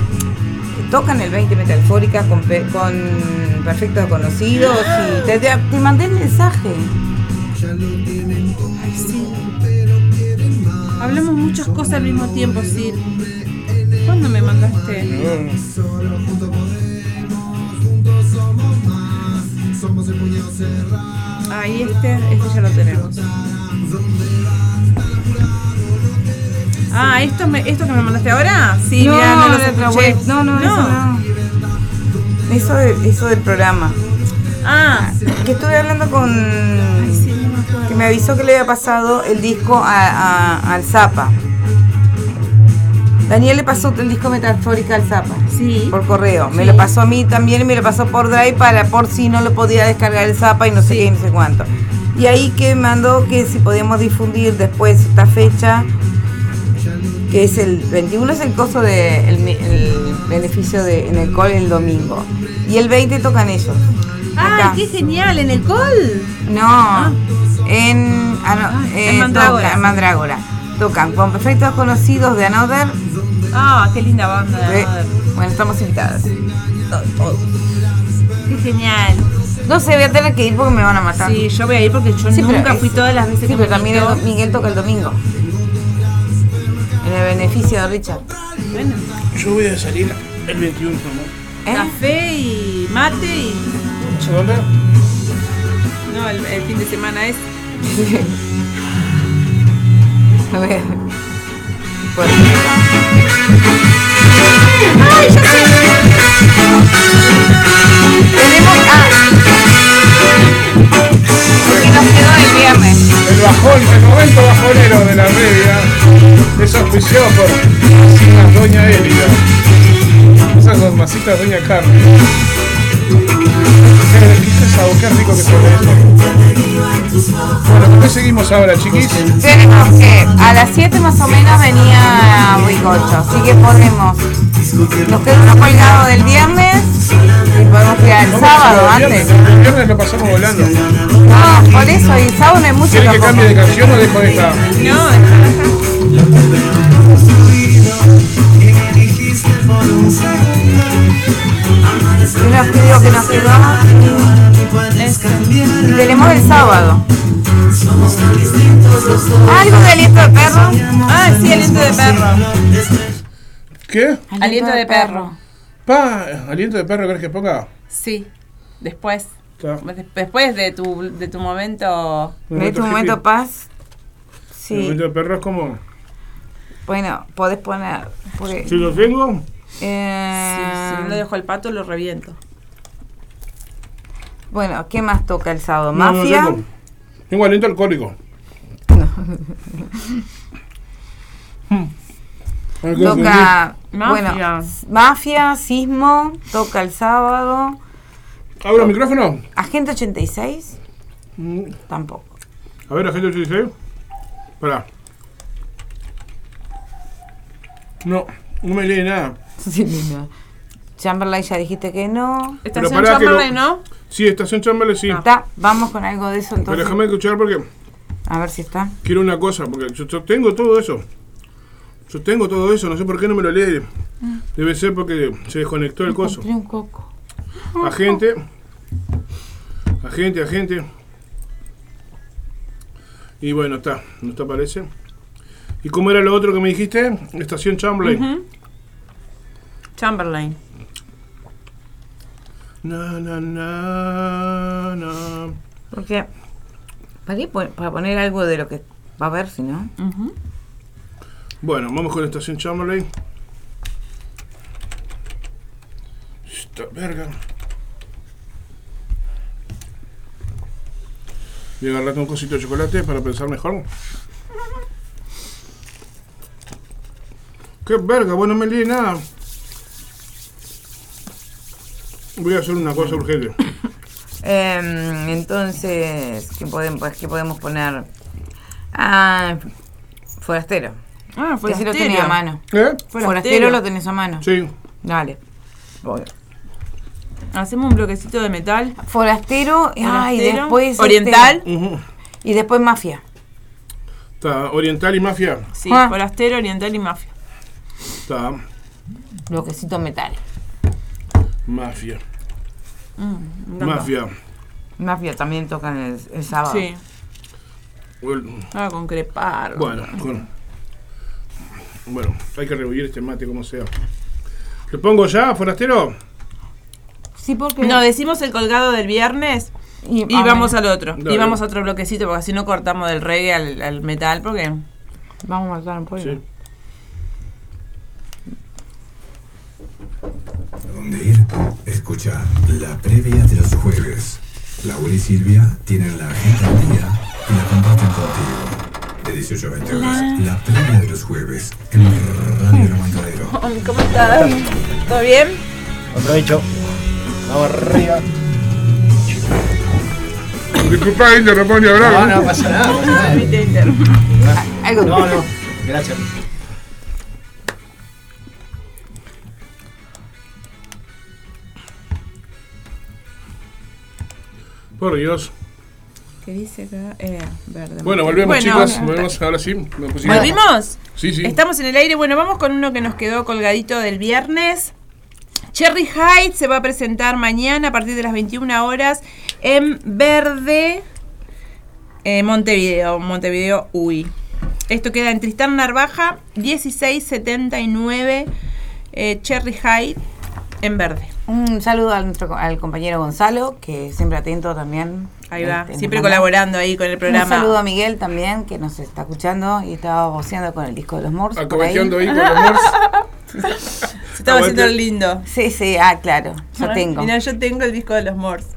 Tocan el 20 Metalfórica con, con perfectos conocidos y te, te- te mandé el mensaje. Ay, sí. Hablamos muchas cosas al mismo tiempo, sí. ¿Cuándo me mandaste? no. Ahí este, este ya lo tenemos. Ah, esto, me, esto que me mandaste ahora? Sí, no, mira, no escuché. web. no, no, eso no. Eso, de- eso del programa. Ah, Que estuve hablando con. ay, sí, no me me avisó que le había pasado el disco a- a- al Zapa. Daniel le pasó el disco Metafórica al Zapa. Sí. Por correo. Me Sí. lo pasó a mí también y me lo pasó por Drive para por si no lo podía descargar el Zapa y no sé qué y no sé cuánto. Y ahí que mandó que si podíamos difundir después esta fecha, que es el 21 es el costo de el, beneficio de en el call el domingo. Y el 20 tocan ellos. ¡Ay, Acá. qué genial! ¿En el col? No, en, ah, no, Ah, eh, en Mandrágora. toca- en Mandrágora. Tocan con perfectos conocidos de Another. Ah, qué linda banda de de- Another. bueno, estamos invitadas. Qué genial. No sé, voy a tener que ir porque me van a matar. Sí, yo voy a ir porque yo Sí, nunca es- fui todas las veces Sí, que pero me también el Miguel toca el domingo. En el beneficio de Richard. Bueno, Yo voy a salir el 21 ¿no? ¿Eh? café y mate y... ¿A dónde? No, el, el fin de semana es... A ver. Bueno, ¡Ay, ya sé! tenemos. Ah. Porque nos quedó el viernes. El bajón, el momento bajonero de la media es auspiciado por Doña Erika. Esas son masitas Doña Carmen. ¿Qué pesado? Qué rico que suena eso. Bueno, ¿qué seguimos ahora, chiquis? Tenemos que a las 7 más o menos venía Ricocho, así que podemos. Nos queda uno colgado del viernes y podemos ir al sábado el antes. viernes, el viernes lo pasamos volando. No, por eso, y sábado no hay mucho ¿Quieres que cambie de canción o dejo esta? No, Y nos que nos quedó. Y tenemos el sábado. Algo de aliento de perro. Ah, sí, aliento de perro. ¿Qué? Aliento de perro. Pa, aliento de perro, ¿querés que ponga? Sí. Después. Después de tu, de tu momento. ¿De tu momento paz? El Sí. aliento de perro es como. Bueno, podés poner. porque, Si lo tengo, eh, Si no dejo al pato, lo reviento. bueno, ¿qué más toca el sábado? no, no Mafia. tengo. Tengo aliento alcohólico. Qué Toca, Mafia. bueno, Mafia, Sismo, toca el sábado. ¿Abro el micrófono? Agente 86, Mm, tampoco. A ver, agente 86. Pará. No, no me lee nada. Sí, no. Chamberlain ya dijiste que no. Estación pará que lo- Chamberlain, ¿no? Sí, estación Chamberlain, sí. Está, vamos con algo de eso Pero entonces. déjame escuchar porque A ver si está. quiero una cosa, porque yo, yo tengo todo eso. Yo tengo todo eso, no sé por qué no me lo lee. Debe ser porque se desconectó el coso. Encontré un coco. Agente. Agente, agente. Y bueno, está, no te aparece. ¿Y cómo era lo otro que me dijiste? Estación Chamberlain. Chamberlain. Na, na, na, na. Porque. ¿Para, qué para poner algo de lo que va a ver, si no. Bueno, vamos con Estación Chamberlain. Esta verga. Voy a agarrarte un cosito de chocolate para pensar mejor. ¡Qué verga! Bueno, no me leí nada. Voy a hacer una cosa urgente. Em, entonces, ¿qué podemos, pues, ¿qué podemos poner? Ah, forastero. Ah, Que si lo tenía a mano. ¿Eh? Forastero. lo tenés a mano. Sí. Dale. Hacemos un bloquecito de metal. Forastero, ah, y Forastero. después. este, Oriental. Y después mafia. Está Oriental y Mafia. Sí, Ah. forastero, oriental y mafia. Está Bloquecito metal. Mafia. Encanta. Mafia. Mafia también tocan el, el sábado. Sí. Bueno, Ah, con crepar. Bueno, con- bueno, hay que revivir este mate como sea. ¿Le pongo ya, forastero? Sí, porque. No, decimos el colgado del viernes y ah, vamos bueno. al otro. Dale. Y vamos a otro bloquecito porque así no cortamos del reggae al, al metal porque... Vamos a matar un pollo. Sí. Dónde ir? Escucha la previa de los jueves. Laura y Silvia tienen la agenda al día y la comparten contigo. De 18 a 20 horas, la previa de los jueves en Radio El Aguantadero. ¿Cómo estás? ¿Todo bien? Aprovecho. Vamos arriba. Disculpa, Inter, no puedo ni hablar. No, no pasa nada, pasa nada. Viste, Inter. Algo No, no. Gracias. Por Dios. ¿Qué dice acá? Eh, verde. Bueno, volvemos, Bueno, chicos. Volvemos ahora sí. ¿Volvimos? Sí, sí. Estamos en el aire. Bueno, vamos con uno que nos quedó colgadito del viernes. Cherry Heights se va a presentar mañana a partir de las 21 horas en Verde, eh, Montevideo, Montevideo UI. Esto queda en Tristán Narvaja, 1679, eh, Cherry Heights en Verde. Un saludo a nuestro, al compañero Gonzalo, que siempre atento también. Ahí va, Este, siempre colaborando ahí con el programa. Un saludo a Miguel también, que nos está escuchando y estaba voceando con el disco de los Morse. por ahí. Ahí con los Morse. Se estaba haciendo lindo. Sí, sí, ah, claro, yo tengo. Mira, yo tengo el disco de los Morse.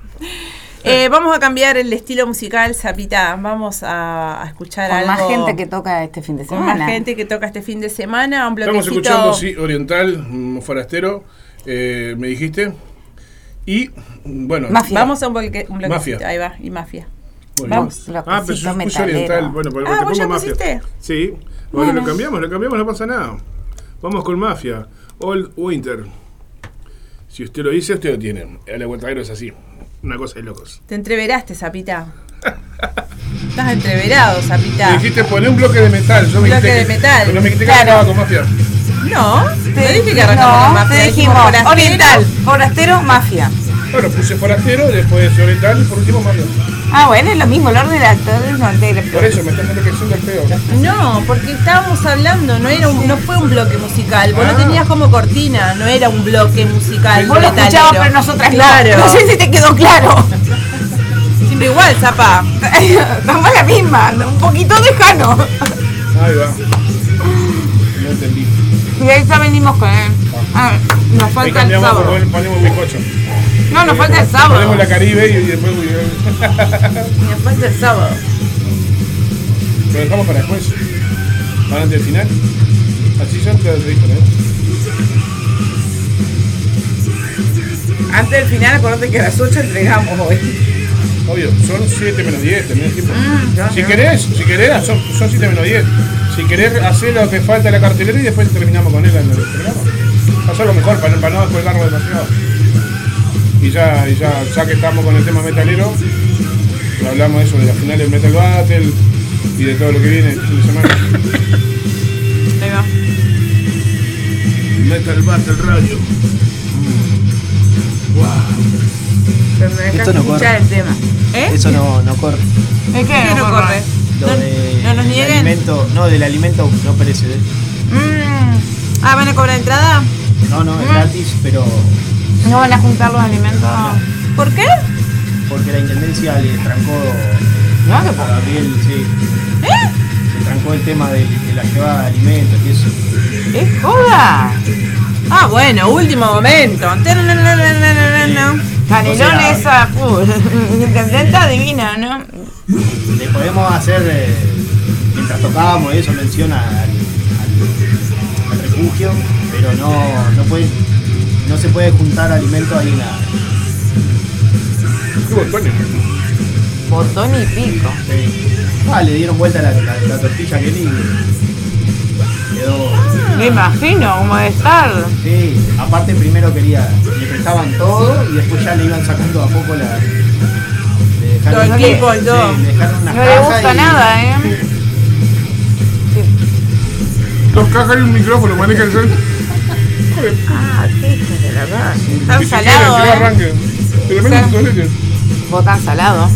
Eh, vamos a cambiar el estilo musical, Zapita. Vamos a, a escuchar Con algo. más gente que toca este fin de con semana. más gente que toca este fin de semana. Un Estamos escuchando, sí, Oriental, mm, Forastero, eh, me dijiste. Y, bueno, Mafia. Vamos a un, bloque, un. Mafia. Ahí va, y mafia. bueno. Vamos, ah, pero yo puse oriental. Bueno, pero Ah, te ¿vos ya pongo mafia. pusiste? Sí. Bueno, Bueno. lo cambiamos, lo cambiamos, no pasa nada. Vamos con mafia. Old Winter. Si usted lo dice, usted lo tiene. El aguantadero es así. Una cosa de locos. Te entreveraste, Zapita. Estás entreverado, Zapita. Me dijiste poner un bloque de metal. Yo me Bloque dijiste de que- metal. Pero me dijiste que Claro. arrancaba con mafia. No, te dije que arrancamos con No, mafia. te dijimos forastero. oriental, forastero, mafia. Bueno, puse forastero, después oriental y por último mafia. Ah, bueno, es lo mismo, el orden de actores no altera. Por eso me estás enloqueciendo el feo. No, porque estábamos hablando, no era un, no fue un bloque musical. Vos Ah. lo tenías como cortina, no era un bloque musical. Vos lo escuchabas, pero nosotras claro. no. No sé si te quedó claro. Siempre igual, Zapa. Estamos la misma, un poquito lejano. Ahí va. Y ahí ya venimos con él. Ah, nos falta el sábado. ponemos ponemos bizcocho. No, nos falta el sábado. Ponemos la Caribe y, y después Nos falta el sábado. lo dejamos para después. Para antes del final. Así ya te dije, ¿no? Antes del final, acordate que a las 8 entregamos hoy. Obvio, son 7 menos 10, tenés tiempo. Mm, ya, si ya. querés, si querés, son, son 7 menos 10. Si querés hacer lo que falta en la cartelera y después terminamos con él en el programa. Hacerlo mejor para, no- para no descolgarlo demasiado. Y ya, y ya, ya que estamos con el tema metalero, hablamos de eso, de la final del Metal Battle y de todo lo que viene este fin de semana. Ahí va. Metal Battle Radio. Pero me dejas Esto no escuchar corre. el tema. ¿Eh? Eso no, no corre. ¿Es ¿Qué no corre? Lo No, de no nos del nieguen. alimento, no, del alimento no perecedero. Mm, Ah, ¿van a cobrar entrada? No, no, es gratis, pero no van a juntar los alimentos. ¿Por qué? porque la intendencia le trancó No, a Gabriel, sí. Le trancó el tema de, de la llevada de alimentos y eso. ¡Es joda! Ah, bueno, último momento. No, Canelón O sea- esa, uh, intendenta divina, ¿no? Le podemos hacer, eh, mientras tocábamos eso, mención al, al- al refugio, pero no, no, puede, no se puede juntar alimentos ahí la... Qué botones. Botón y pico. sí. Ah, le dieron vuelta la, la, la tortilla que ni quedó... Me imagino cómo de estar. Sí, aparte primero quería, prestaban todo y después ya le iban sacando a poco la... le dejaron- Todo el equipo y todo. Sí, le dejaron unas No le gusta y- nada, ¿eh? Dos cajas y un micrófono, maneja el sol. Ah, qué hijo de la verdad. Tan se quiere, salado, que no ¿eh? arranque. Tremendo solete. Vos tan salado.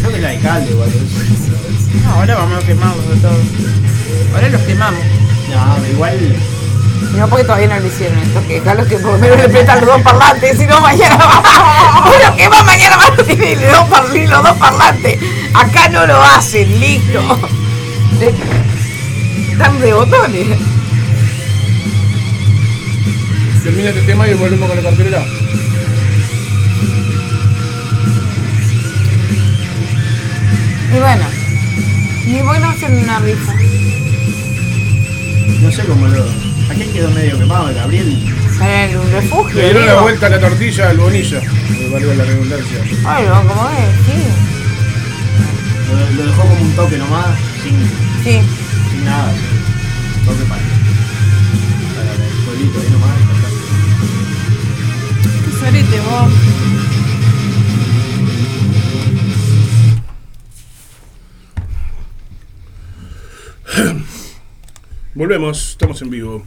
Creo que el alcalde igual. es- No, ahora vamos a quemarlos de todo. Ahora los quemamos. No, igual No, porque todavía no lo hicieron esto, que Carlos que por lo menos le prestan los dos parlantes, si no mañana va. Bueno, que va mañana van a tener los dos, par- los dos parlantes. Acá no lo hacen, listo. Están de botones. Termina este tema y volvemos con la cartelera. Y bueno, y bueno hacen una rifa. no sé cómo lo. Aquí quedó medio quemado, Gabriel. En un refugio. Le dieron la vuelta a la tortilla al bonilla. Me valga la redundancia. Ay, no, como es, sí. Lo, lo dejó como un toque nomás, sin, Sí. sin nada. toque para, para el pueblito ahí nomás. Qué sorete vos. Volvemos, estamos en vivo.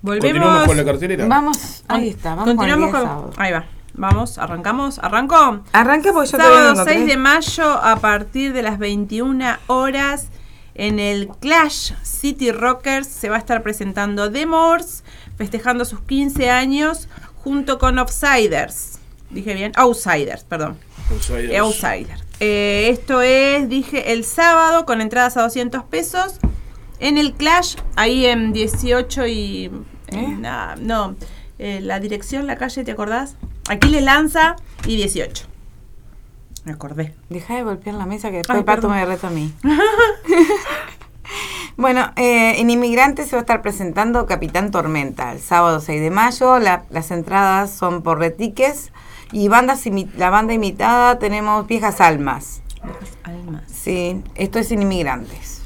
Volvemos. Continuamos con la cartelera. Vamos, ahí está, vamos Continuamos con, con. Ahí va. Vamos, arrancamos. ¿Arrancó? Arranca porque yo Sábado no 6 encontré. de mayo a partir de las 21 horas en el Clash City Rockers se va a estar presentando The Moors festejando sus 15 años junto con Outsiders. Dije bien, Outsiders, perdón. Outsiders. Eh, Outsider. Eh, esto es, dije, el sábado con entradas a 200 pesos en el Clash, ahí en 18 y... en, ah, no, eh, la dirección, la calle, ¿te acordás? Aquí le lanza y 18. Me acordé. Deja de golpear la mesa que después Ay, el pato perdón. me reta a mí. Bueno, eh, en Inmigrantes se va a estar presentando Capitán Tormenta el sábado 6 de mayo. La- las entradas son por retiques. Y bandas la banda imitada tenemos Viejas Almas. Almas. Sí, esto es en Inmigrantes.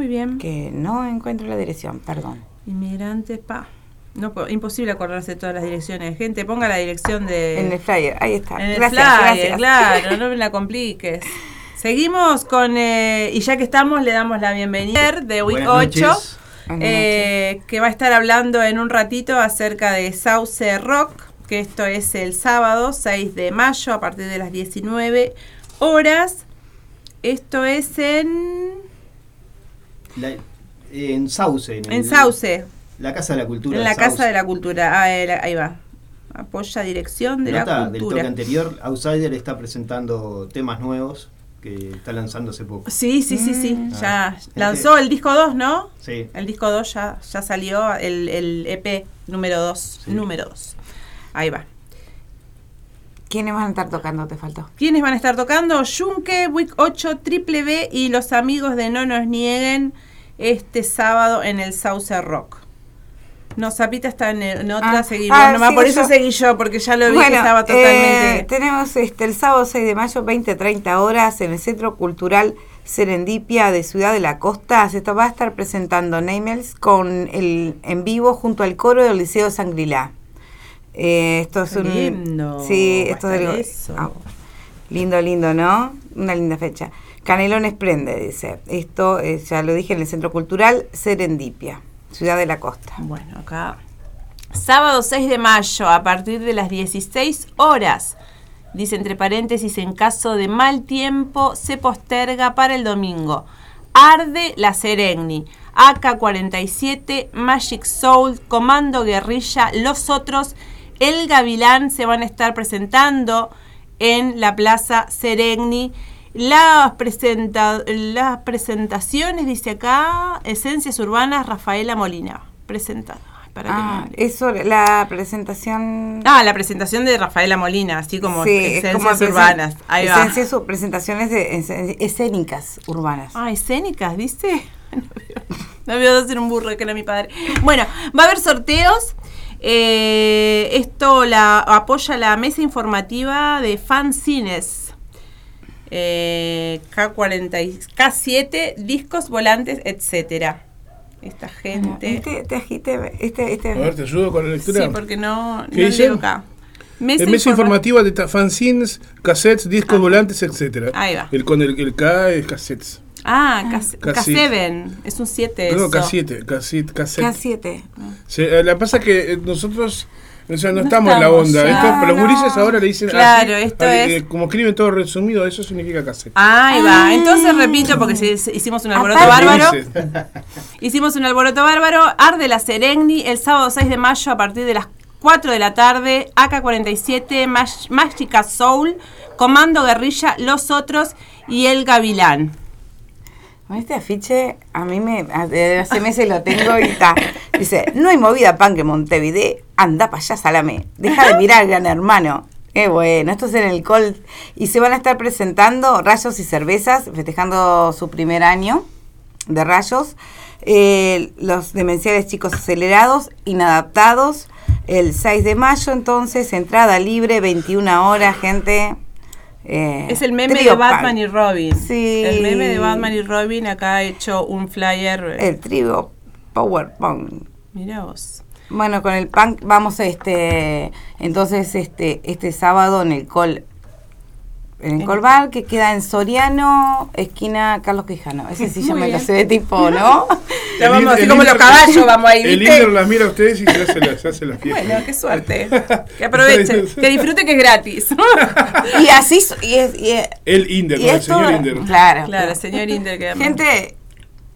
Muy bien. Que no encuentro la dirección, perdón. Inmigrantes, pa. No, puedo- imposible acordarse de todas las direcciones. Gente, ponga la dirección de. En el flyer, ahí está. En el gracias, flyer, gracias. claro, no me la compliques. Seguimos con, eh, y ya que estamos, le damos la bienvenida de Week Buenas 8, noches. Buenas eh, que va a estar hablando en un ratito acerca de Sauce Rock, que esto es el sábado 6 de mayo a partir de las 19 horas. Esto es en, La- en Sauce. En, en el- Sauce, La Casa de la Cultura. en la Sauce. Casa de la Cultura. Ah, eh, ahí va. Apoya dirección de Nota la del toque cultura. anterior, Outsider está presentando temas nuevos que está lanzando hace poco. Sí, sí, sí, sí. Mm. Ya Ah. lanzó el disco 2, ¿no? Sí. El disco 2 ya, ya salió, el, el EP número 2. Sí. Número 2. Ahí va. ¿Quiénes van a estar tocando? Te faltó. ¿Quiénes van a estar tocando? Junke, Week 8, Triple B y los amigos de No Nos Nieguen este sábado en el Sauce Rock. No, Zapita está en, en otra, Ah, seguimos ah, nomás, sigo por eso yo. seguí yo, porque ya lo vi que estaba eh, totalmente... tenemos este el sábado 6 de mayo, 20-30 horas, en el Centro Cultural Serendipia de Ciudad de la Costa. Se va a estar presentando Neimels con el en vivo junto al coro del Liceo Sangrilá. Eh, esto es Qué un. lindo, Sí, esto es ah, lindo, lindo, ¿no? Una linda fecha. Canelones prende, dice. Esto eh, ya lo dije en el Centro Cultural Serendipia, Ciudad de la Costa. Bueno, acá. Sábado 6 de mayo, a partir de las 16 horas. Dice entre paréntesis, en caso de mal tiempo, se posterga para el domingo. Arde la Serengni. AK-47, Magic Soul, Comando Guerrilla, los otros, El Gavilán se van a estar presentando en la Plaza Serengni. Las, presenta- las presentaciones, dice acá, Esencias Urbanas, Rafaela Molina. Presenta. Ay, para que Ah, no- eso, la presentación. Ah, la presentación de Rafaela Molina, así como Sí, Esencias como Urbanas. Ahí va. esencias u- presentaciones de escénicas urbanas. Ah, escénicas, ¿viste? No veo, no veo de hacer un burro que era mi padre. Bueno, va a haber sorteos. Eh, esto la apoya la mesa informativa de fanzines. Eh, K40, y- K7, discos, volantes, etcétera. Esta gente. Este, este agite, este, este. A ver, te ayudo con la lectura. Sí, porque no, ¿Qué no dice? leo acá. Mesa El mes informa- informativa de fanzines, cassettes, discos volantes, etcétera. Ahí va. El, con el, el K es cassettes. Ah, K- K7. K7. Es un 7 No, eso. K7, cassette, cassette. K7. Sí, eh, la pasa que eh, nosotros o sea, no, No estamos en la onda. ya, Esto, pero los no. gurises ahora le dicen Claro, así, esto eh, es- como escriben todo resumido, eso significa cassette. Ahí va. Entonces repito porque si- si hicimos un alboroto Aparte- bárbaro. Hicimos un alboroto bárbaro. Arde la Serengni el sábado 6 de mayo a partir de las 4 de la tarde. AK-47, Mag- Magica Soul, Comando Guerrilla, Los Otros y El Gavilán. Este afiche, a mí me. hace meses lo tengo y está. Dice: No hay movida pan que Montevideo. Anda para allá, salame. Deja de mirar, gran hermano. Qué bueno, esto es en el Colt. Y se van a estar presentando rayos y cervezas, festejando su primer año de rayos. Eh, los demenciales chicos acelerados, inadaptados. El 6 de mayo, entonces, entrada libre, 21 horas, gente. Eh, Es el meme de Batman y Robin. Sí. El meme de Batman y Robin. Acá ha hecho un flyer. El trío Power Punk. Mira vos. Bueno, con el punk vamos este entonces este este sábado en el Col en el En- Colbar que queda en Soriano, esquina Carlos Quijano. Ese sí ya me lo sé de tipo, ¿no? Ya El vamos, así el como los caballos, vamos ahí, El ¿viste? Inter las mira a ustedes y se hace la, se hace la fiesta. Bueno, qué suerte. Que aprovechen, que disfruten que es gratis. y así y es y, es- El Inder, y con el esto- señor Inder. Claro. Claro, señor Inter que Gente,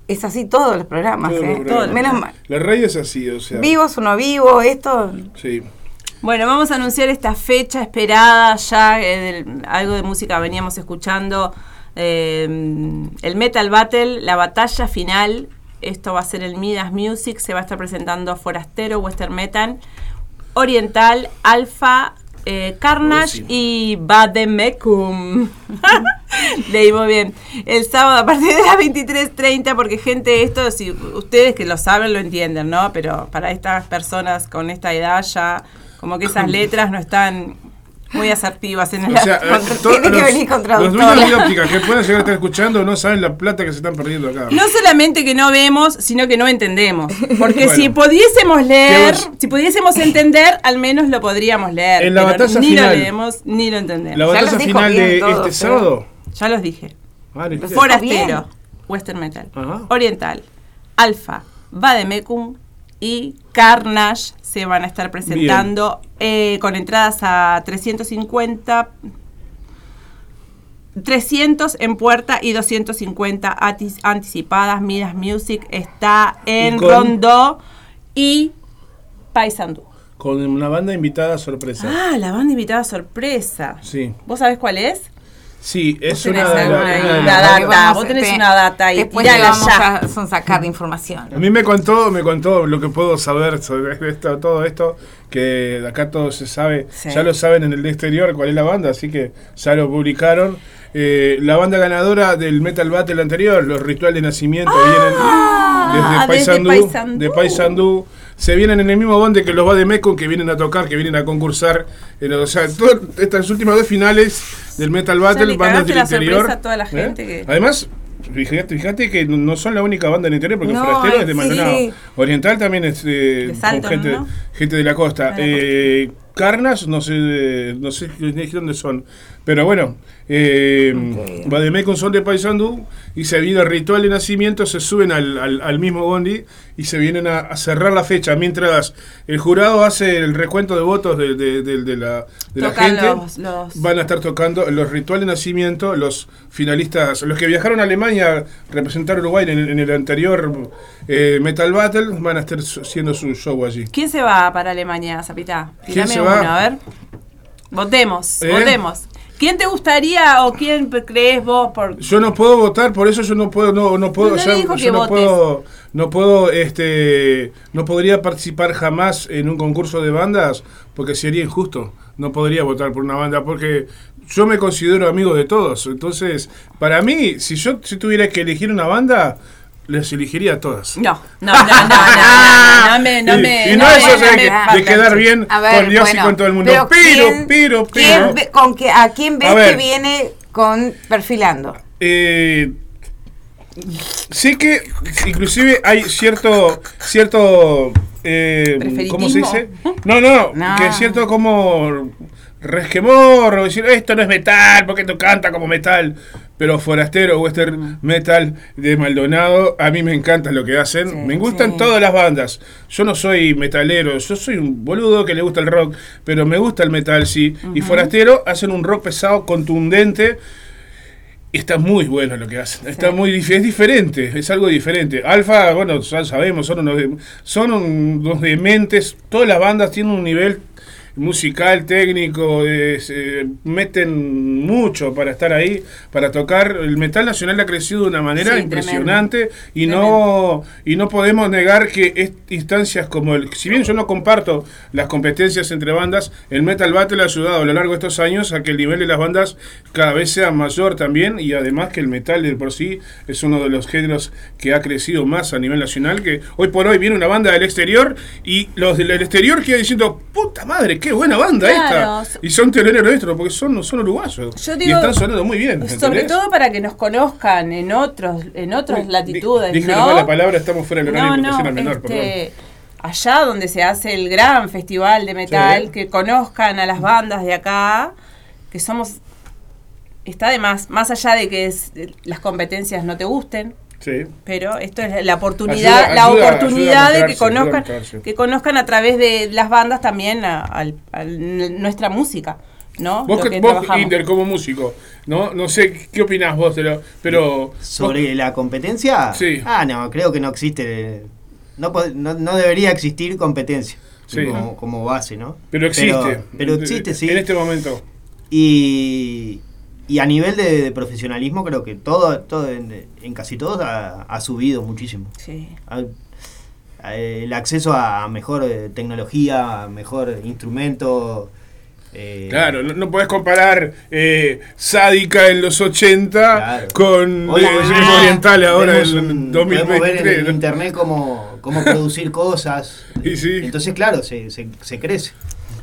es así todos los programas, Todos los ¿eh? programas. Menos mal. La radio es así, o sea. Vivos o no vivos, esto Sí. Bueno, vamos a anunciar esta fecha esperada ya, eh, del- algo de música veníamos escuchando, eh, el Metal Battle, la batalla final, esto va a ser el Midas Music, se va a estar presentando Forastero, Western Metal, Oriental, Alfa, eh, Carnage Oh, sí. y Bademecum. Leímos bien. El sábado a partir de las 23.30, porque gente, esto, si ustedes que lo saben, lo entienden, ¿no? Pero para estas personas con esta edad ya, como que esas letras no están muy asertivas en el O sea, eh, Tiene que los, venir con los dueños de óptica que puedan llegar a estar escuchando no saben la plata que se están perdiendo acá. No solamente que no vemos, sino que no entendemos. Porque Bueno. si pudiésemos leer, si pudiésemos entender, al menos lo podríamos leer. En la pero batalla ni final. lo leemos ni lo entendemos. La Ya batalla los dijo final de este sábado. Ya los dije. Vale. Forastero, bien. Western Metal, Ajá. Oriental, Alfa, Vademecum y Carnage se van a estar presentando eh, con entradas a 350, 300 en puerta y 250 atis- anticipadas. Miras Music está en Y con- Rondó y Paysandú. Con una banda invitada sorpresa. Ah, la banda invitada sorpresa. Sí. ¿Vos sabés cuál es? Sí, es una de, la- alguna una data, Vamos, vos tenés te- una data ahí, Después le vamos ya. a son sacar de información. A mí me contó, me contó lo que puedo saber sobre esto, todo esto, que de acá todo se sabe, Sí. ya lo saben en el exterior cuál es la banda, así que ya lo publicaron. Eh, la banda ganadora del Metal Battle anterior, los Ritual de Nacimiento, Ah, vienen desde desde Paysandú, Paysandú. de Paysandú. Se vienen en el mismo bonde que los va de Mecum, que vienen a tocar, que vienen a concursar. en- o sea, todas estas últimas dos finales del Metal Battle, cagaste del la interior. sorpresa a toda la ¿eh? que- Además, fíjate, fíjate que no son la única banda del interior, porque No, Forastero es de sí. Maldonado. Oriental también es eh, De Salto, con gente, ¿no? gente de la costa. Eh, Carnas, no sé, no sé de dónde son. Pero bueno, eh, Bademecum son de Paysandú y se viene el ritual de nacimiento, se suben al, al- al mismo bondi y se vienen a, a cerrar la fecha. Mientras el jurado hace el recuento de votos de, de- de- de la, de la Tocan gente, los- los- van a estar tocando los rituales de nacimiento, los finalistas, los que viajaron a Alemania a representar a Uruguay en, el- en el anterior eh, Metal Battle, van a estar haciendo su show allí. ¿Quién se va para Alemania, Zapita? ¿Quién se uno, va? a ver. Votemos, ¿Eh? votemos. ¿Quién te gustaría o quién crees vos por Yo no puedo votar, por eso yo no puedo, no, no puedo, No dijo yo que no votes. puedo, no puedo, este, no podría participar jamás en un concurso de bandas porque sería injusto. No podría votar por una banda porque yo me considero amigo de todos. Entonces, para mí, si yo si tuviera que elegir una banda, les elegiría a todas. No, no, no, no, no, no, no me, no me. y no, eso de quedar bien con Dios bueno, y con todo el mundo. pero Pero, ¿quién- pero, ¿quién pero. ve- con que, ¿A quién ves A ver. que viene con perfilando? Eh, sé que inclusive hay cierto cierto eh, ¿cómo se dice? No, no, No. que es cierto como resquemor o decir esto no es metal porque tú canta como metal. Pero Forastero, Western Metal de Maldonado, a mí me encanta lo que hacen. Sí, me gustan sí. todas las bandas. Yo no soy metalero, yo soy un boludo que le gusta el rock, pero me gusta el metal, sí. Y Forastero hacen un rock pesado, contundente, Está muy bueno lo que hacen. Está muy es diferente, es algo diferente. Alfa, bueno, ya sabemos, son unos, son unos dementes. Todas las bandas tienen un nivel musical, técnico, eh, meten mucho para estar ahí, para tocar. El metal nacional ha crecido de una manera Sí, impresionante y Tremendo. no y no podemos negar que instancias como el, si bien yo no comparto las competencias entre bandas, el Metal Battle ha ayudado a lo largo de estos años a que el nivel de las bandas cada vez sea mayor también y además que el metal de por sí es uno de los géneros que ha crecido más a nivel nacional, que hoy por hoy viene una banda del exterior y los del exterior quedan diciendo, puta madre, qué buena banda Claro. esta. Y son teloneros nuestros porque son, son uruguayos. Yo y digo, están sonando muy bien. Sobre todo para que nos conozcan en otros, en otras latitudes, di- Dije mala palabra, estamos fuera del horario No, de no, menor, este, allá donde se hace el gran festival de metal, Sí. que conozcan a las bandas de acá, que somos, está de más, más allá de que es- las competencias no te gusten, Sí. pero esto es la oportunidad, Ayuda- la ayuda- oportunidad ayuda de que conozcan, que conozcan a través de las bandas también a, nuestra música, ¿no? Vos, que- que vos. Inder, como músico, ¿no? No sé qué opinás vos de lo. Pero. ¿Sobre la competencia? Sí. Ah, no, creo que no existe. No, no, no debería existir competencia Sí. como, como base, ¿no? Pero existe. Pero, pero existe, sí. En este momento. Y, y a nivel de, de profesionalismo, creo que todo, todo en, en casi todos ha, ha subido muchísimo. Sí. Ha- a- el acceso a mejor eh, tecnología, a mejor instrumento, Eh, Claro, no, no podés comparar eh, Sádica en los 80 Claro. con Hoy eh, Oriental ahora vemos en un- Podemos ver 2023. en ¿no? internet cómo, cómo producir cosas. Y sí. Entonces, claro, se, se, se crece.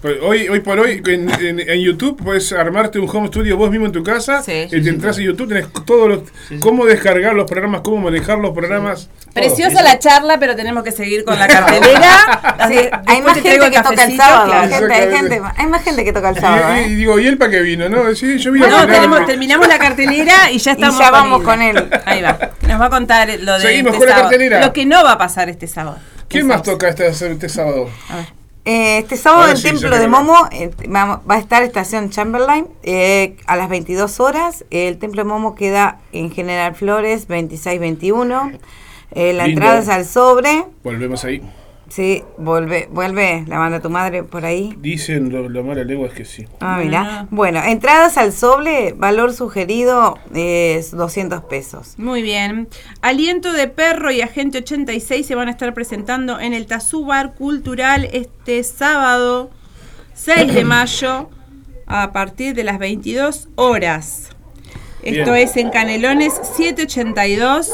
Hoy, hoy por hoy en, en- en YouTube puedes armarte un home studio vos mismo en tu casa Sí. y te entras en YouTube, tenés todos los cómo descargar los programas, cómo manejar los programas. Preciosa la charla, pero tenemos que seguir con la cartelera. Hay más gente que toca el sábado. claro. gente, hay, gente, hay más gente que toca el sábado. Y, y ¿eh? digo, ¿y él para qué vino? No, sí, yo vine No, tenemos- terminamos la cartelera y ya estamos ya vamos él. con él. Ahí va. Nos va a contar lo de Seguimos este con la sábado. cartelera. Lo que no va a pasar este sábado. ¿Quién más toca este, este sábado? A ver. Eh, este sábado en sí, Templo de. Momo eh, va, a estar Estación Chamberlain eh, a las 22 horas. El Templo de Momo queda en General Flores 2621. Eh, la Lindo. entrada es al sobre. Volvemos ahí. Sí, vuelve, vuelve la banda tu madre por ahí. Dicen lo, lo mala lengua es que sí. Ah, mira. no. Bueno, entradas al sobre, valor sugerido es 200 pesos. Muy bien. Aliento de Perro y Agente 86 se van a estar presentando en el Tazú Bar Cultural este sábado 6 de mayo a partir de las 22 horas. Esto Bien. es en Canelones 782.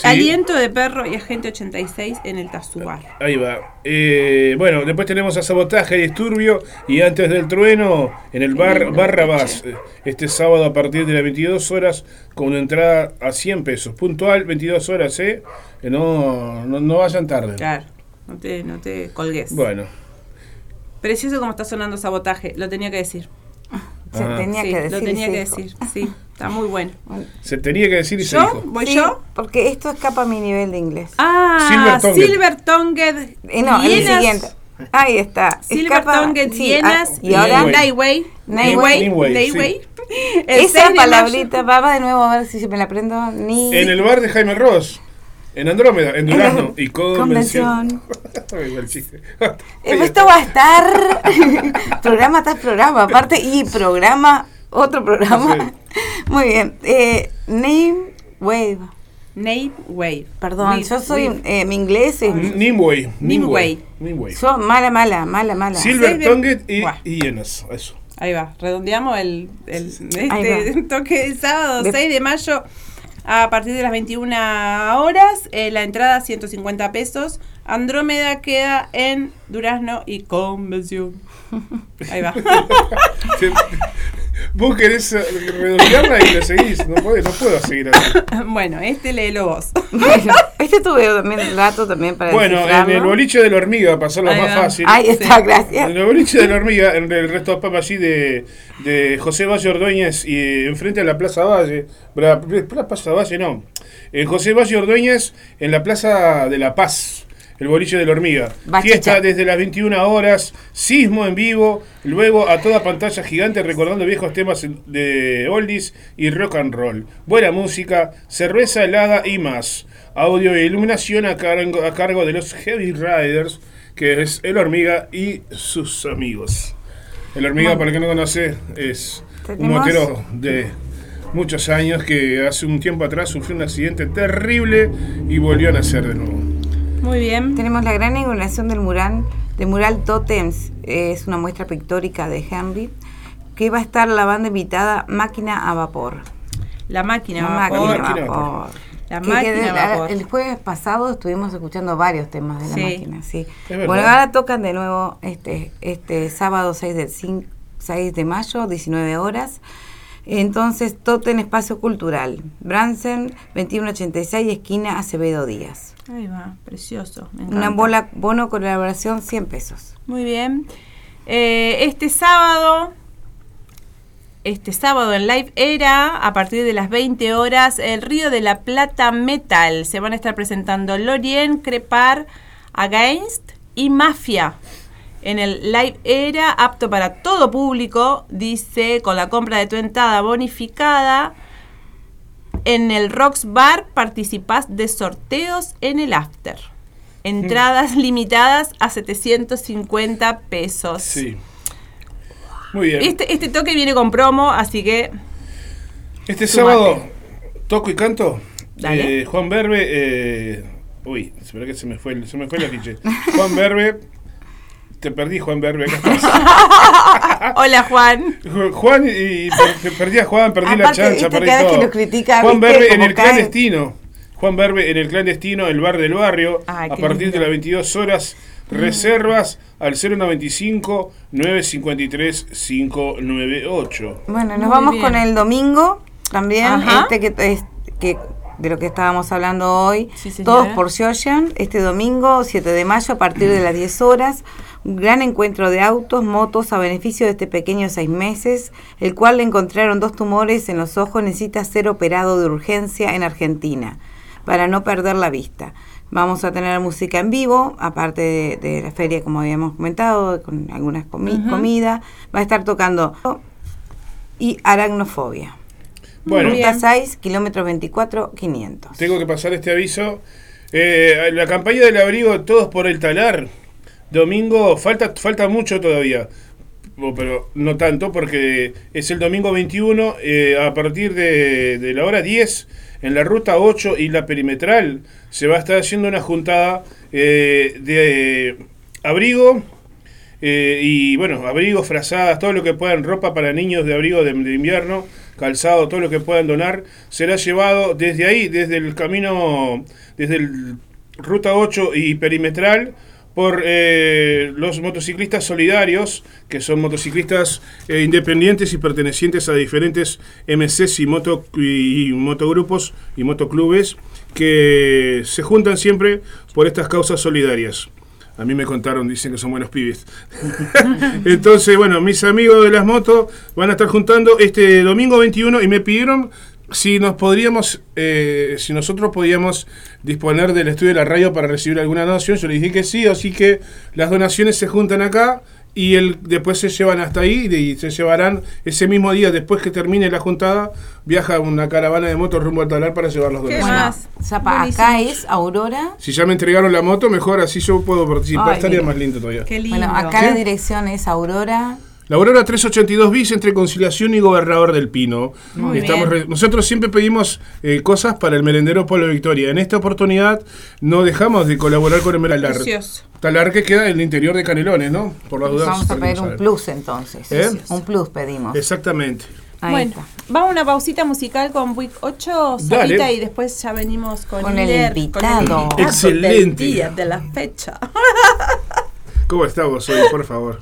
Sí. Aliento de Perro y Agente 86 en el Tazú Bar. Ahí va. Eh, bueno, después tenemos a Sabotaje y Disturbio y antes del trueno en el bar Barrabás. eh, Este sábado a partir de las 22 horas con una entrada a 100 pesos. Puntual, 22 horas, ¿eh? Que no, no, no vayan tarde. Claro, no te, no te colgues. Bueno, Precioso como está sonando sabotaje, lo tenía que decir. Se Ah. tenía Sí, que decir. lo tenía que dijo. decir. Sí, está muy bueno. se tenía que decir y se ¿Yo? dijo. ¿Voy Sí, yo? Porque esto escapa a mi nivel de inglés. Ah, Silver Tongued. Silver Tongued. Eh, no, el siguiente. Ahí está. Silver Tongued sí, Hienas ah, y ahora. Nightway. Nightway. Nimue, Nightway. El 6 esa palabrita, mayo. va de nuevo a ver si se me la aprendo. Ni En el bar de Jaime Ross. En Andrómeda, en Durazno. Y convención. Convención. Esto va a estar programa tras programa, aparte, y programa, otro programa. Muy bien. Eh, name Wave. Nightway. Perdón, With- yo soy. with- eh, mi inglés es. Nimue. Nimue. Nimue. Yo mala, mala, mala, mala. Silver Tongued y, Buah. y. Eso. Ahí va, redondeamos el, el Ahí este toque de sábado, De- 6 de mayo, a partir de las 21 horas. eh, la entrada 150 pesos. Andrómeda queda en Durazno y Convención. Ahí va. Vos querés eh, redondearla y lo seguís. No, podés, no puedo seguir así. bueno, este léelo vos. Bueno, este tuve también el dato también para Bueno, en el boliche de la hormiga, para hacerlo Ahí más va. fácil. Ahí está, Sí. gracias. En el boliche de la hormiga, en el resto de papas allí de, de José Valle Ordóñez y eh, enfrente a la Plaza Valle. La, la Plaza Valle no. En José Valle Ordóñez, en la Plaza de la Paz. El boliche de la hormiga. Bachicha. Fiesta desde las 21 horas, sismo en vivo, luego a toda pantalla gigante recordando viejos temas de oldies y rock and roll. Buena música, cerveza helada y más. Audio e iluminación a cargo, a cargo de los Heavy Riders, que es el hormiga y sus amigos. El hormiga, para el que no conoce, es un motero de muchos años que hace un tiempo atrás sufrió un accidente terrible y volvió a nacer de nuevo. Muy bien. Tenemos la gran inauguración del mural, del mural Totems, es una muestra pictórica de Henry, que va a estar la banda invitada Máquina a Vapor. La máquina, La vapor. máquina a a vapor. La Que- máquina que a la- vapor. El jueves pasado estuvimos escuchando varios temas de la Sí. máquina, sí. Bueno, ahora tocan de nuevo este, este sábado 6 de, 5 6 de mayo, 19 horas. Entonces, Totem Espacio Cultural, Bransen 2186, esquina Acevedo Díaz. Ahí va, precioso. me Una bola, bono colaboración 100 pesos. Muy bien. Eh, este sábado, este sábado en Live Era, a partir de las 20 horas, el Río de la Plata Metal. Se van a estar presentando Lorien, Crepar, Against y Mafia. En el Live Era, apto para todo público, dice, con la compra de tu entrada bonificada. En el Rocks Bar participás de sorteos en el after. Entradas limitadas a 750 pesos. Sí. Muy bien. Este, este toque viene con promo, así que Este Sumate. sábado toco y canto. Dale. Eh, Juan Berbe. eh, uy, espera que se me fue, se me fue el afiche. Juan Berbe. Te perdí, Juan Berbe. Hola, Juan. Juan y per- perdí a Juan, perdí la chancha, viste, perdí cada vez que todo. critica, Juan viste, Verbe en el cae. clandestino. Juan Verbe en el clandestino, el bar del barrio, Ay, a partir lindo. de las 22 horas. Reservas al 095 953 598. Bueno, nos Muy vamos bien. con el domingo también, Ajá. este que, es- que de lo que estábamos hablando hoy. Sí. Todos por Shoshan, este domingo 7 de mayo a partir de las 10 horas. Gran encuentro de autos, motos a beneficio de este pequeño seis meses, el cual le encontraron dos tumores en los ojos, necesita ser operado de urgencia en Argentina para no perder la vista. Vamos a tener música en vivo, aparte de, de la feria, como habíamos comentado, con algunas comi comida. Va a estar tocando y aracnofobia. Bueno, Ruta bien. 6, kilómetros 24, 500. tengo que pasar este aviso. Eh, la campaña del abrigo Todos por el Talar. Domingo, falta, falta mucho todavía. O, Pero no tanto porque es el domingo 21 eh, a partir de, de la hora 10 en la ruta 8 y la perimetral se va a estar haciendo una juntada eh, de abrigo eh, y bueno, abrigos, frazadas, todo lo que puedan, ropa para niños de abrigo de, de invierno, calzado, todo lo que puedan donar, será llevado desde ahí, desde el camino, desde el ruta 8 y perimetral, por eh, los motociclistas solidarios, que son motociclistas eh, independientes y pertenecientes a diferentes MCs y, moto, y motogrupos y motoclubes que se juntan siempre por estas causas solidarias. A mí me contaron, dicen que son buenos pibes. Entonces, bueno, mis amigos de las motos van a estar juntando este domingo 21 y me pidieron si nos podríamos, eh, si nosotros podíamos disponer del estudio de la radio para recibir alguna donación. Yo les dije que sí, así que las donaciones se juntan acá y el, después se llevan hasta ahí y se llevarán ese mismo día, después que termine la juntada, viaja una caravana de motos rumbo al talar para llevar los ¿Qué donaciones. acá es Aurora. Si ya me entregaron la moto, mejor así yo puedo participar. Ay, Estaría mira. más lindo todavía. Qué lindo. Bueno, acá ¿Sí? la dirección es Aurora. La Aurora 382 bis entre Conciliación y Gobernador del Pino. Muy Estamos bien. re- nosotros siempre pedimos eh, cosas para el merendero Polo Victoria. En esta oportunidad no dejamos de colaborar con el Talar. Precioso. Talar que queda en el interior de Canelones, ¿no? Por las dudas. Vamos a pedir un saber. plus entonces. ¿Eh? Un plus pedimos. Exactamente. Ahí bueno, está. vamos a una pausita musical con Week 8, Dale. Sarita, y después ya venimos con, Con el invitado. Excelente. día, de la fecha. ¿Cómo estamos hoy? Por favor.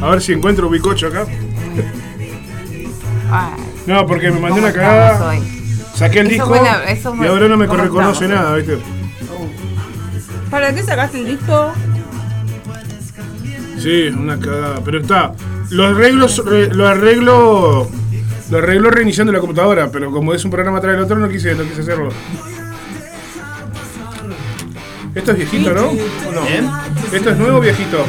A ver si encuentro un bicocho acá. No, porque me mandé ¿cómo una cagada. hoy? Saqué el Eso disco y ahora no me ¿cómo reconoce estamos? nada, ¿viste? ¿Para qué sacaste el disco? Sí, una cagada. Pero está. Lo arreglo, re- lo arreglo. Lo arreglo reiniciando la computadora, pero como es un programa tras el otro, no quise, no quise hacerlo. Esto es viejito, ¿no? ¿O no? Bien. Esto es nuevo o viejito.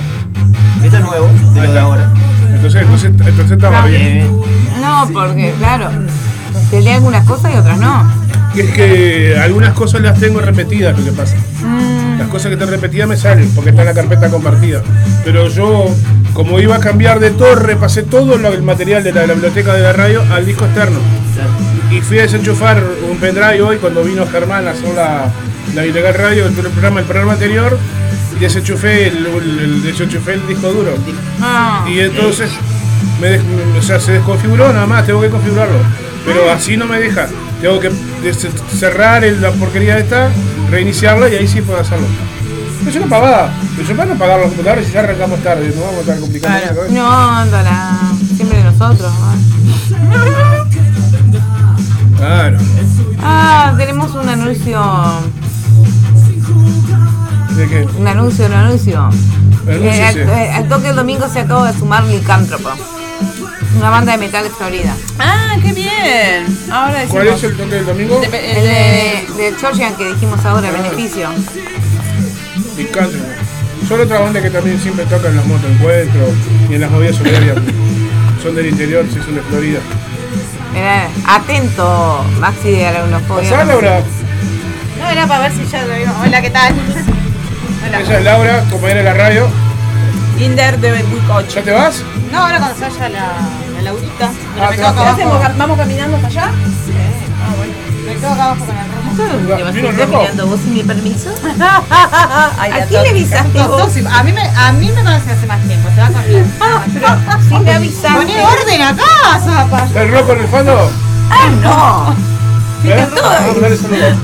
Esto es nuevo, de lo de ahora. Entonces, entonces, entonces estaba bien. Eh, No, porque claro, tenía algunas cosas y otras no. Y es que algunas cosas las tengo repetidas, lo que pasa. Las cosas que están repetidas me salen, porque está en la carpeta compartida. Pero yo, como iba a cambiar de torre, pasé todo lo- el material de la, de la biblioteca de la radio al disco externo. Y fui a desenchufar un pendrive hoy cuando vino Germán a hacer la, la ilegal radio, el programa, el programa anterior, y desenchufé el, el- el- desenchufé el disco duro. Ah, Y entonces me des- o sea, se desconfiguró nada más, tengo que configurarlo. Pero así no me deja. Tengo que cerrar la porquería esta, reiniciarla y ahí sí puedo hacerlo. Es una pavada. Pero yo para no pagar los computadores y ya arrancamos tarde, no vamos a estar complicando Claro. la no, andará. Siempre de nosotros. ¿no? Claro. Ah, tenemos un anuncio. ¿De qué? Un anuncio, un anuncio. Anúnciese. Eh, al, eh, al toque el domingo se acaba de sumar Licántropo. Una banda de metal de Florida. Ah, qué bien. Ahora decimos. ¿Cuál es el toque del domingo? El de, de Georgian que dijimos ahora, beneficio. Picante. Son otra banda que también siempre tocan en los motoencuentros y en las movidas solidarias. Son del interior, sí, son de Florida. Era atento, Maxi de Araunofobia. ¿Pasá, Laura? No, era para ver si ya lo vimos. Hola, ¿qué tal? Ella es Laura, compañera de la radio. Inder de 8. ¿Ya te vas? No, ahora cuando se vaya la, la Laurita. Ah, me te quedo vas acá ¿Qué abajo. hacemos? ¿Vamos caminando hasta allá? Me quedo acá abajo con el que vas a terminando vos sin mi permiso. Ay, ¿A quién le avisaste vos? A mí, me, a mí me conoce hace más tiempo, te va a confiar. Si me avisaste. Poné orden acá, zapa. ¿Está el rojo en el fondo? ¡Ah, no! ¿Eh? Vamos a darle saludos.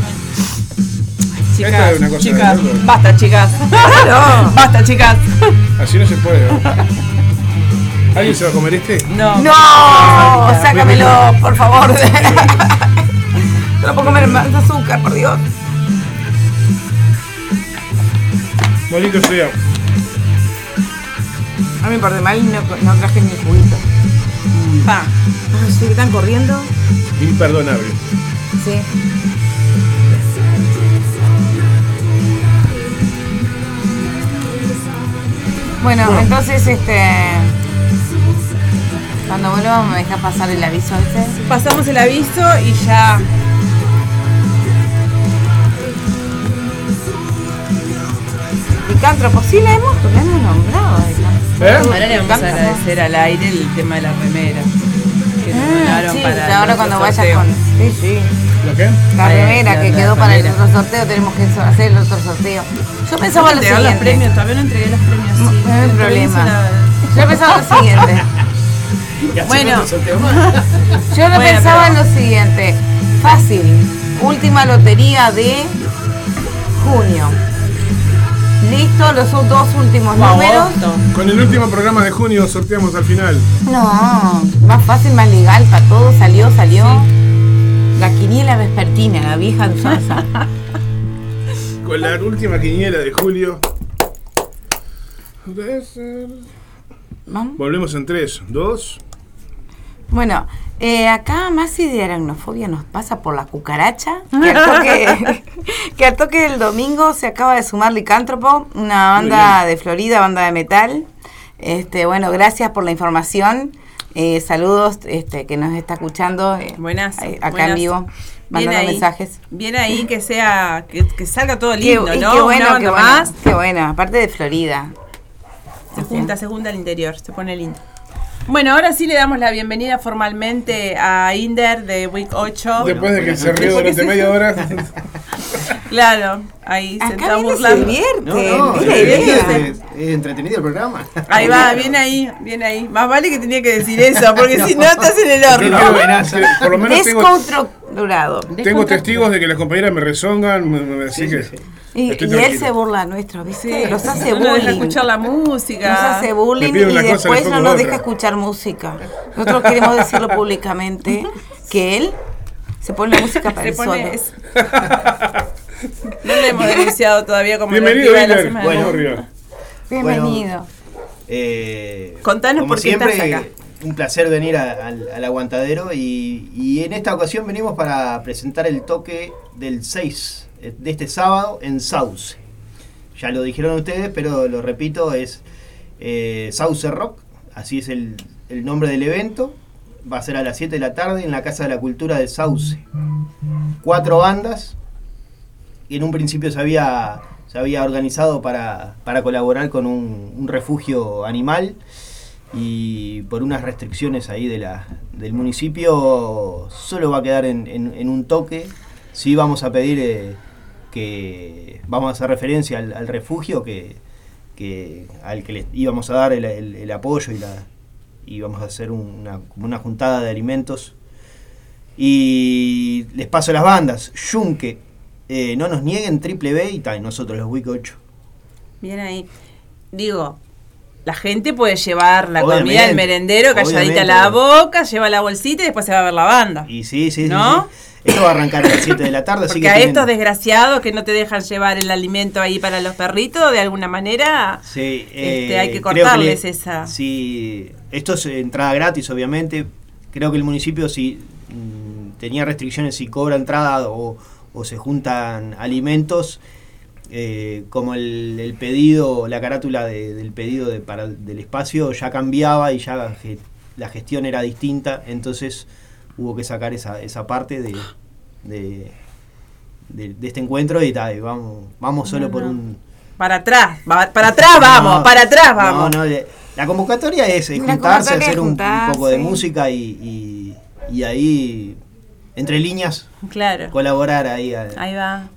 Chicas, Esta es una cosa chicas, de loco. basta, chicas. Basta, chicas. Así no se puede. ¿Alguien se va a comer este? No. ¡No! ¡Sácamelo, por favor! No lo puedo comer más azúcar, por Dios. Bonito sea. A mí me parece mal no, no traje ni juguito. Pa. Ay, sí, que están corriendo. Imperdonable. Sí. Bueno, entonces este. Cuando vuelvamos me deja pasar el aviso ese. Pasamos el aviso y ya. Licántropo, sí la hemos, la hemos nombrado. ¿Eh? Ahora le vamos a agradecer al aire el tema de la remera. Que nos Ah, donaron sí, para ahora cuando vayas sorteo. con. Sí, sí. ¿Lo qué? La remera la- que la quedó para el otro sorteo, tenemos que hacer el otro sorteo. Yo pensaba lo Entregar los siguiente. premios, todavía no entregué los premios. sí. No, no hay Todavía problema. la- Yo pensaba lo siguiente. Bueno. Yo lo Bueno, pensaba en lo siguiente. Fácil. Última lotería de junio. Listo, los dos últimos números. agosto. Con el último programa de junio sorteamos al final. No, más fácil, más legal para todo. Salió, salió. La quiniela vespertina, la vieja usanza. Con la última quiniela de julio. Vamos. Volvemos en 3, 2. Bueno, eh, acá más de aracnofobia nos pasa por la cucaracha, que al, toque, que al toque del domingo se acaba de sumar Licántropo, una banda de Florida, banda de metal. Este, bueno, gracias por la información. Eh, saludos este, que nos está escuchando eh, Buenas. acá buenas. en vivo, mandando ahí, mensajes. Bien ahí que sea, que, que salga todo Qué, lindo, y ¿no? qué bueno, Una qué bueno, más. qué bueno, aparte de Florida. Se junta, se junta al interior, se pone lindo. Bueno, ahora sí le damos la bienvenida formalmente a Inder de Week 8. Después de que se rió Porque durante se- media hora. Claro, ahí se Acá está viene se burlando. divierte, No, no, es, es- es entretenido el programa. Ahí va, viene ahí, viene ahí. Más vale que tenía que decir eso, porque si no estás en el horno. por lo menos tengo, Descontrolado. tengo testigos de que las compañeras me rezongan, me- me- así que. Y, él se burla nuestro, ¿viste? Los hace no nos deja bullying. escuchar la música. Nos hace bullying y después no nos deja escuchar música. Nosotros queremos decirlo públicamente que él se pone la música para Se él pone. solo. No le hemos denunciado todavía como la Bienvenido, activa de la. Bueno. Bienvenido. Eh, Contanos por qué siempre, estás acá. Un placer venir al, aguantadero y, en esta ocasión venimos para presentar el toque del 6 eh, de este sábado en Sauce. Ya lo dijeron ustedes, pero lo repito, es eh, Sauce Rock, así es el, nombre del evento. Va a ser a las 7 de la tarde en la Casa de la Cultura de Sauce. Cuatro bandas, y en un principio se había, se había organizado para, para colaborar con un refugio animal y por unas restricciones ahí de la, del municipio solo va a quedar en, un toque. Sí vamos a pedir eh, que vamos a hacer referencia al, refugio que, al que le íbamos a dar el, apoyo y la y vamos a hacer una, una juntada de alimentos y les paso las bandas Yunque eh, no nos nieguen Triple B y tal, nosotros los Week 8 Bien ahí. Digo, la gente puede llevar la Obviamente, comida del merendero calladita la boca, lleva la bolsita y después se va a ver la banda. y sí, sí, sí, ¿No? sí. esto va a arrancar a las 7 de la tarde así que a tienen- estos desgraciados que no te dejan llevar el alimento ahí para los perritos, de alguna manera, Sí, Este, eh, hay que cortarles le- esa- Sí, esto es entrada gratis, obviamente. Creo que el municipio si mm, tenía restricciones si cobra entrada o, o se juntan alimentos, eh, como el, el pedido, la carátula de- del pedido de, para, del espacio ya cambiaba y ya ge- la gestión era distinta, entonces hubo que sacar esa, esa parte de, de, este encuentro y tal, vamos, vamos solo No, por un para atrás, para atrás vamos, no, para atrás vamos. La convocatoria es, eh, La juntarse, hacer es un, un poco de música y, y, y ahí entre líneas, Claro. colaborar ahí. Ahí va.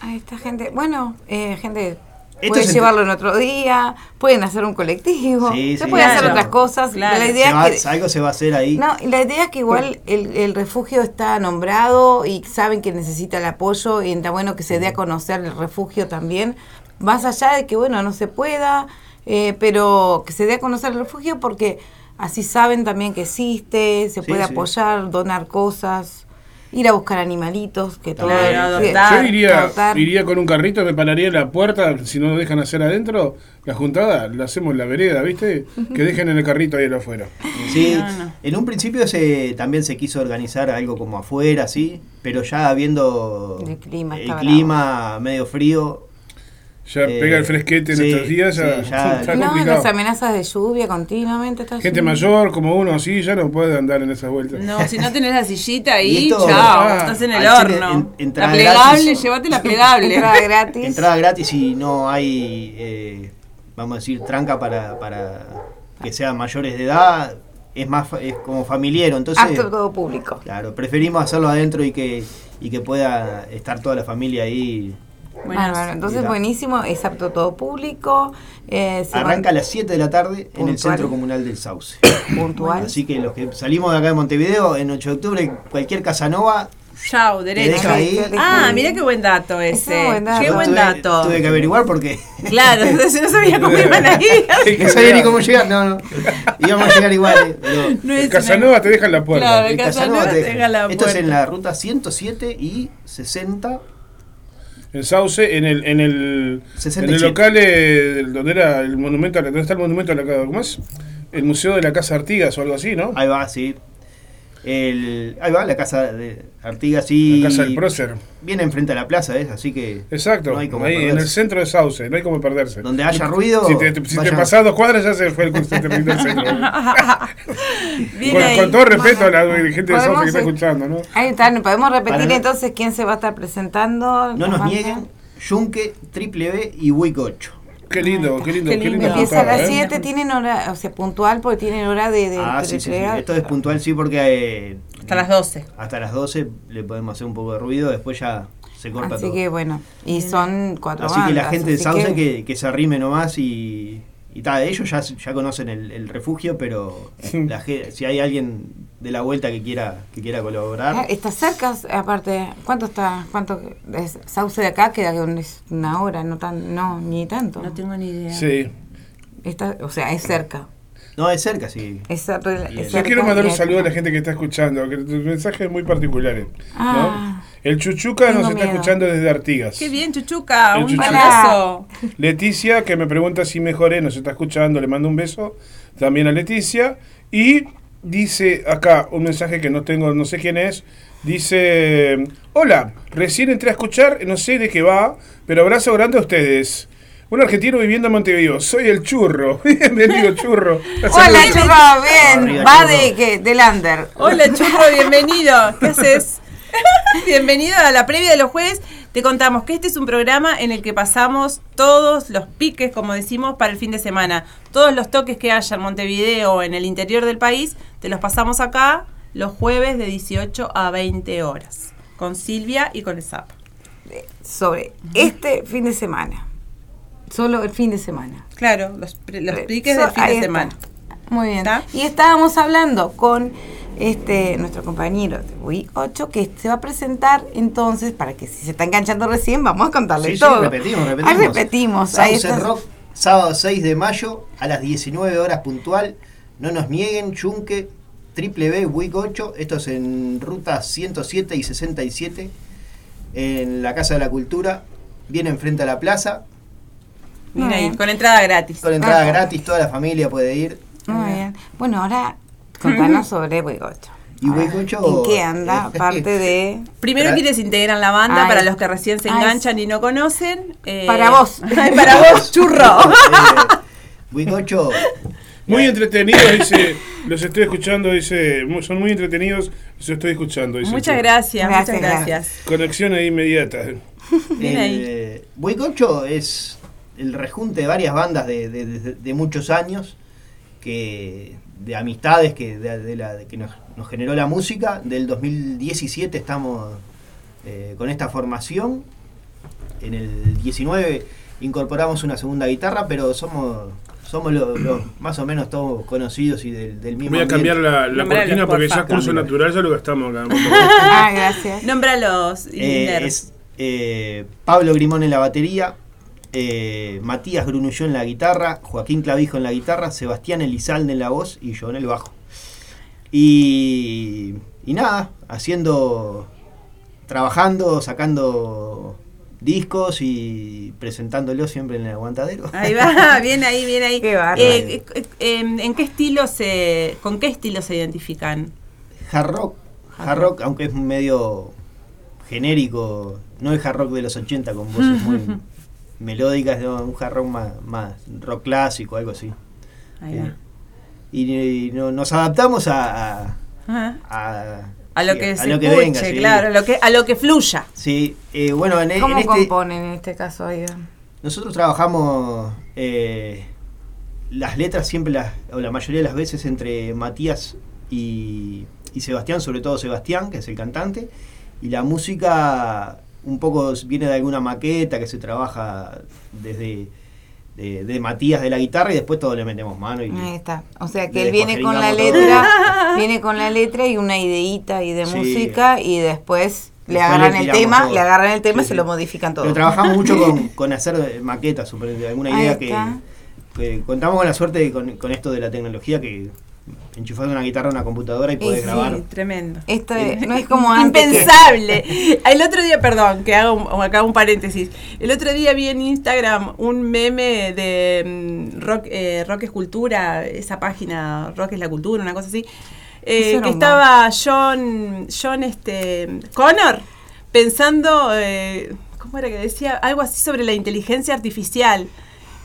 Ahí está gente. Bueno, eh, gente. Es llevarlo en otro día, pueden hacer un colectivo, Sí, se sí. pueden hacer otras cosas. Claro. La idea va- es que, algo se va a hacer ahí. no, la idea es que igual el, el refugio está nombrado y saben que necesita el apoyo y está bueno que se dé a conocer el refugio también, más allá de que bueno, no se pueda, eh, pero que se dé a conocer el refugio porque así saben también que existe, se Sí, puede apoyar, donar cosas, ir a buscar animalitos, que todo Claro. Yo iría, adoptar. iría con un carrito, me pararía en la puerta, si no lo dejan hacer adentro, la juntada la hacemos en la vereda, ¿viste? Que dejen en el carrito ahí afuera. Sí, No, no. en un principio se, también se quiso organizar algo como afuera, sí, pero ya viendo El clima el está clima medio frío, Ya Eh, pega el fresquete en sí, estos días, ya, sí, ya- está No, complicado. las amenazas de lluvia continuamente. Está Gente mayor como uno así ya no puede andar en esas vueltas. No, si no tenés la sillita ahí, chao, Ah, estás en el horno. en- la plegable, gratis. llévate la plegable. Entrada gratis. entrada gratis y no hay, eh, vamos a decir, tranca para, para que sean mayores de edad, es más fa- es como familiar, entonces, Apto todo público. claro, preferimos hacerlo adentro y que, y que pueda estar toda la familia ahí. Bueno. Entonces, mira. buenísimo. Es apto todo público. Eh, Arranca a las 7 de la tarde en el. Centro Comunal del Sauce. puntual. Así que los que salimos de acá de Montevideo, en 8 de octubre, cualquier Casanova, chao, derecho. deja ahí. Ah, mira qué buen dato ese. Ese buen dato. Qué yo buen tuve, dato. tuve que averiguar porque Claro, entonces no sabía cómo iban a ir. no sabía ni cómo llegar. No, no. Íbamos a llegar igual. eh, No El es Casanova te deja en la puerta. Claro, el el Casanova Casanova te te deja la Esto es en puerta. la ruta 107 y 60. En Sauce, en el, en el, en 67. el local eh, donde era el monumento, ¿dónde está el monumento a la casa? ¿Cómo es? El Museo de la Casa Artigas o algo así, ¿no? Ahí va, sí. El, ahí va, la casa de Artigas, sí. La casa del prócer. Viene enfrente a la plaza, ¿es? Así que. Exacto, no hay como ahí en el centro de Sauce, no hay como perderse. Donde haya ruido. Si te, si te dos cuadras ya se fue el curso del centro. Con, ahí. con todo respeto a la gente de Sauce que está escuchando, ¿no? Ahí está. ¿Podemos repetir Para entonces quién se va a estar presentando? No nos nieguen. Yunque, Triple B y Wick 8. Qué lindo, qué lindo, Qué lindo. Empieza a las juntada, ¿eh? 7, tienen hora, o sea, puntual porque tienen hora de, de, Ah, sí, sí, sí. Esto es puntual, sí, porque. eh, Hasta las 12. Hasta las 12 le podemos hacer un poco de ruido, después ya se corta Así todo. que bueno, y son cuatro Así que la bandas, gente de así Sauce que- que, que se arrime nomás y, y tal, ellos ya, ya conocen el, el refugio, pero la si hay alguien de la vuelta que quiera que quiera Ah, colaborar, Está cerca, aparte, ¿cuánto está? ¿Cuánto es Sauce de acá? Queda que es una hora, no tan, no, ni tanto. No tengo ni idea. Sí. Está, o sea, es cerca. no es cerca, sí. Es, Yo cerca quiero mandar un saludo a la gente que está escuchando, que tus mensajes muy particulares. Ah. ¿no? El Chuchuca nos está miedo. escuchando desde Artigas. Qué bien, Chuchuca. El Un Chuchuca. abrazo. Leticia, que me pregunta si mejoré, nos está escuchando, le mando un beso también a Leticia. Y dice acá un mensaje que no tengo, no sé quién es. Dice, hola, recién entré a escuchar, no sé de qué va, pero abrazo grande a ustedes. Un argentino viviendo en Montevideo, soy el churro. Bienvenido, churro. Hola, churro, bien. Arriba, Va churro. de qué? Del under. Hola, Churro, bienvenido. ¿Qué haces? bienvenido a la previa de los jueves. Te contamos que este es un programa en el que pasamos todos los piques, como decimos, para el fin de semana. Todos los toques que haya en Montevideo o en el interior del país, te los pasamos acá los jueves de 18 a 20 horas. Con Silvia y con el Zap. Sobre este fin de semana. Solo el fin de semana. Claro, los, Eh, piques so- del fin de está. semana. Muy bien. ¿Está? Y estábamos hablando con este nuestro compañero de Wii 8 que se va a presentar entonces, para que si se está enganchando recién, vamos a contarle Sí, sí, todo. repetimos, Ah, repetimos. repetimos. Ahí. Rock, sábado 6 de mayo a las 19 horas puntual. No nos nieguen, Yunque, Triple B, Wick 8. Esto es en ruta 107 y 67 en la Casa de la Cultura. Viene enfrente a la plaza. Muy ahí, con entrada gratis. Con entrada Ah. gratis, toda la familia puede ir. Muy bien. Bueno, ahora contanos sobre 8. Y Wii 8, ¿En qué anda? Parte de. Primero quienes integran la banda, Ay. para los que recién se Ay, enganchan y no conocen. eh, Para vos. Ay, para vos, churro. Eh, 8, Muy entretenidos, dice, los estoy escuchando, dice, son muy entretenidos, los estoy escuchando. Dice Muchas gracias, Gracias, muchas gracias. Conexión ahí inmediata. Bien ahí. Eh, Wick 8 es el rejunte de varias bandas de, de- de- de muchos años que de amistades que, de, de la, de que nos, nos generó la música. Del 2017 estamos eh, con esta formación. En el 19 incorporamos una segunda guitarra, pero somos somos los los más o menos todos conocidos y del, del mismo Voy a cambiar la, cortina porque ya curso Cámbialo. natural, ya lo gastamos acá. Ah, gracias. Nómbralos, Eh, es eh, Pablo Grimón en la batería, eh, Matías Grunulló en la guitarra, Joaquín Clavijo en la guitarra, Sebastián Elizalde en la voz y yo en el bajo. Y, y nada, haciendo, trabajando, sacando discos y presentándolos siempre en el aguantadero. Ahí va, bien ahí, bien ahí. Qué. Eh, eh, eh, ¿En qué estilo se, con qué estilo se identifican? Hard rock, hard rock, aunque es medio genérico, no el hard rock de los 80 con voces muy melódicas, no, un hard rock más, más rock clásico, algo así. Ahí Eh, va. y, y no- nos adaptamos a, a, a- A lo sí, que a se lo que escuche, venga, sí. claro, a lo que, a lo que fluya. Sí, eh, bueno, en, en ¿Cómo este, componen en este caso, Aida? nosotros trabajamos eh, las letras siempre, las, o la mayoría de las veces, entre Matías y, y Sebastián, sobre todo Sebastián, que es el cantante, y la música un poco viene de alguna maqueta que se trabaja desde de, de Matías de la guitarra y después todo le metemos mano y Ahí está. O sea que él viene con la letra, viene con la letra y una ideita ahí de Sí. música y después le agarran le el tema, todo. le agarran el tema y Sí, se sí. lo modifican todo. Pero trabajamos mucho con, con hacer maquetas, alguna idea que, contamos con la suerte de- con, con esto de la tecnología que enchufás una guitarra a una computadora y podés sí. grabar. Sí, tremendo. Esto es- no es como antes que- Impensable. El otro día, perdón, que hago un- acá un paréntesis. El otro día vi en Instagram un meme de mm, rock, eh, rock es cultura, esa página Rock es la cultura, una cosa así. eh, que un estaba John, John este, Connor pensando, eh, ¿cómo era que decía? Algo así sobre la inteligencia artificial.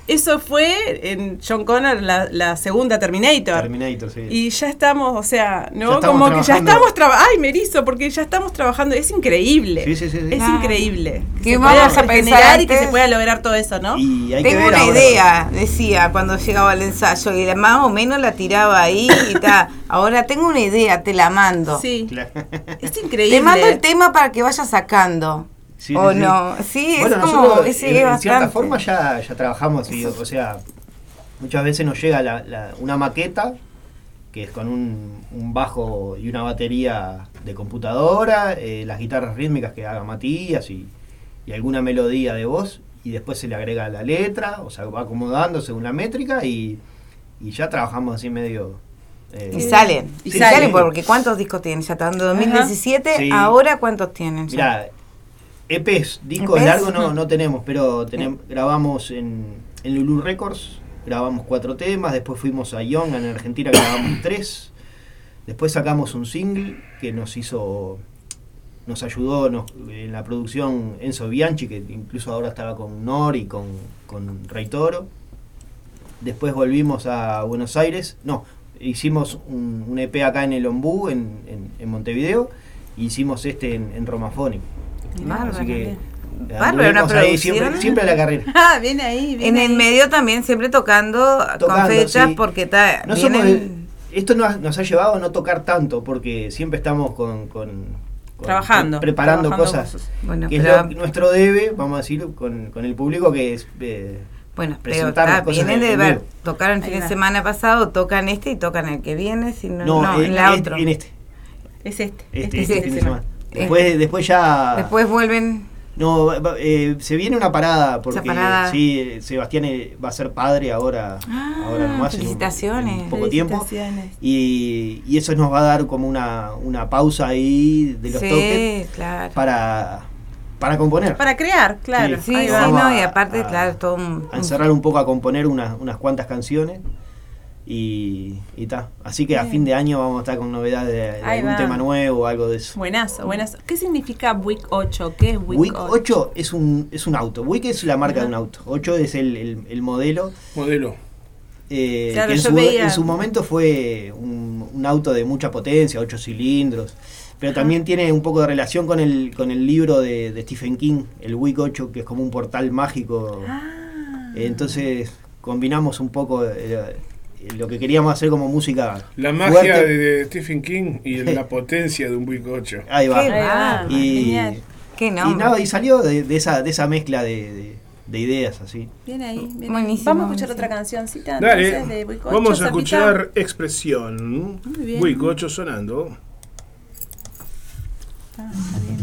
Eso fue en John Connor, la, la segunda Terminator. Terminator, sí. Y ya estamos, o sea, ¿no? Como que ya estamos trabajando. Ay, me erizo, porque ya estamos trabajando. Es increíble. Sí, sí, sí, sí. Es increíble. Que ¿Qué se vamos pueda a pensar y que se pueda lograr todo eso, ¿no? Y hay que Tengo ver una ahora- idea, decía cuando llegaba al ensayo, y más o menos la tiraba ahí y ta. Ahora tengo una idea, te la mando. Sí. Claro. Es increíble. Te mando el tema para que vayas sacando. Sí, o sí, sí. no, sí, Bueno, es como, nosotros ese en, es en cierta forma ya, ya trabajamos, y, o sea, muchas veces nos llega la- la- una maqueta que es con un, un bajo y una batería de computadora, eh, las guitarras rítmicas que haga Matías y, y alguna melodía de voz, y después se le agrega la letra, o sea, va acomodando según la métrica y, y ya trabajamos así medio... eh, Y salen, Y Sí, salen, sí. porque ¿cuántos discos tienen? Ya están en 2017, Sí. ahora ¿cuántos tienen? ya? EPs, discos EPs, largos no, no tenemos, pero tenem- grabamos en, en Lulu Records, grabamos cuatro temas, después fuimos a Young en Argentina, grabamos tres, después sacamos un single que nos hizo, nos ayudó nos- en la producción Enzo Bianchi, que incluso ahora estaba con Nori, con, con Rey Toro. Después volvimos a Buenos Aires, no, hicimos un, un EP acá en el Ombú, en, en- en Montevideo, y hicimos este en, en Romafonic. Así que. Bárbaro, una ahí producción. siempre, siempre a la carrera. Ah, viene ahí. Viene En el medio también siempre tocando, con fechas, sí. porque está, No vienen- esto nos, nos ha llevado a no tocar tanto, porque siempre estamos con, con- con- Trabajando, preparando trabajando cosas. cosas. Bueno, que pero- es lo- nuestro debe, vamos a decir, con, con el público, que es eh, Bueno, pero está, cosas vienen en- de ver, tocaron el fin de semana pasado, tocan este y tocan el que viene, si no, No, no, en, en la en- otra. en este. Es este. Este, este este fin fin de de semana. semana. Después, después ya. Después vuelven, No, eh, se viene una parada porque parada. sí, eh, Sebastián eh, va a ser padre ahora, Ah, ahora nomás en un- felicitaciones. en poco tiempo. Felicitaciones. Y, y eso nos va a dar como una, una pausa ahí de los sí, toques claro. para, para componer. Para crear, claro. Sí, sí, no, a- y aparte, a- claro, todo un... A encerrar un poco a componer unas, unas cuantas canciones. Y, y ta. Así que a fin de año vamos a estar con novedades de, algún va. tema nuevo o algo de eso. Buenazo, buenazo. ¿Qué significa Week 8? ¿Qué es Week, Wick 8 es un, es un auto. Wick es la marca de un auto. 8 es el, el- el modelo. Modelo. eh, Claro, que en su, veía- en su momento fue un, un auto de mucha potencia, 8 cilindros. Pero también tiene un poco de relación con el, con el libro de, de Stephen King, el Wick 8, que es como un portal mágico. Ah. Entonces combinamos un poco eh, lo que queríamos hacer como música. La magia fuerte. de, Stephen King y la potencia de un buicocho. Ahí va. Qué va. y. Qué y nada, y salió de, de esa, de esa mezcla de, de- de ideas así. Bien ahí. bien ahí. Buenísimo, Vamos a escuchar otra cancioncita Dale, entonces de Buicocho, vamos a Zapita. escuchar Expresión. Muy bien. Buicocho sonando. Ah, está bien.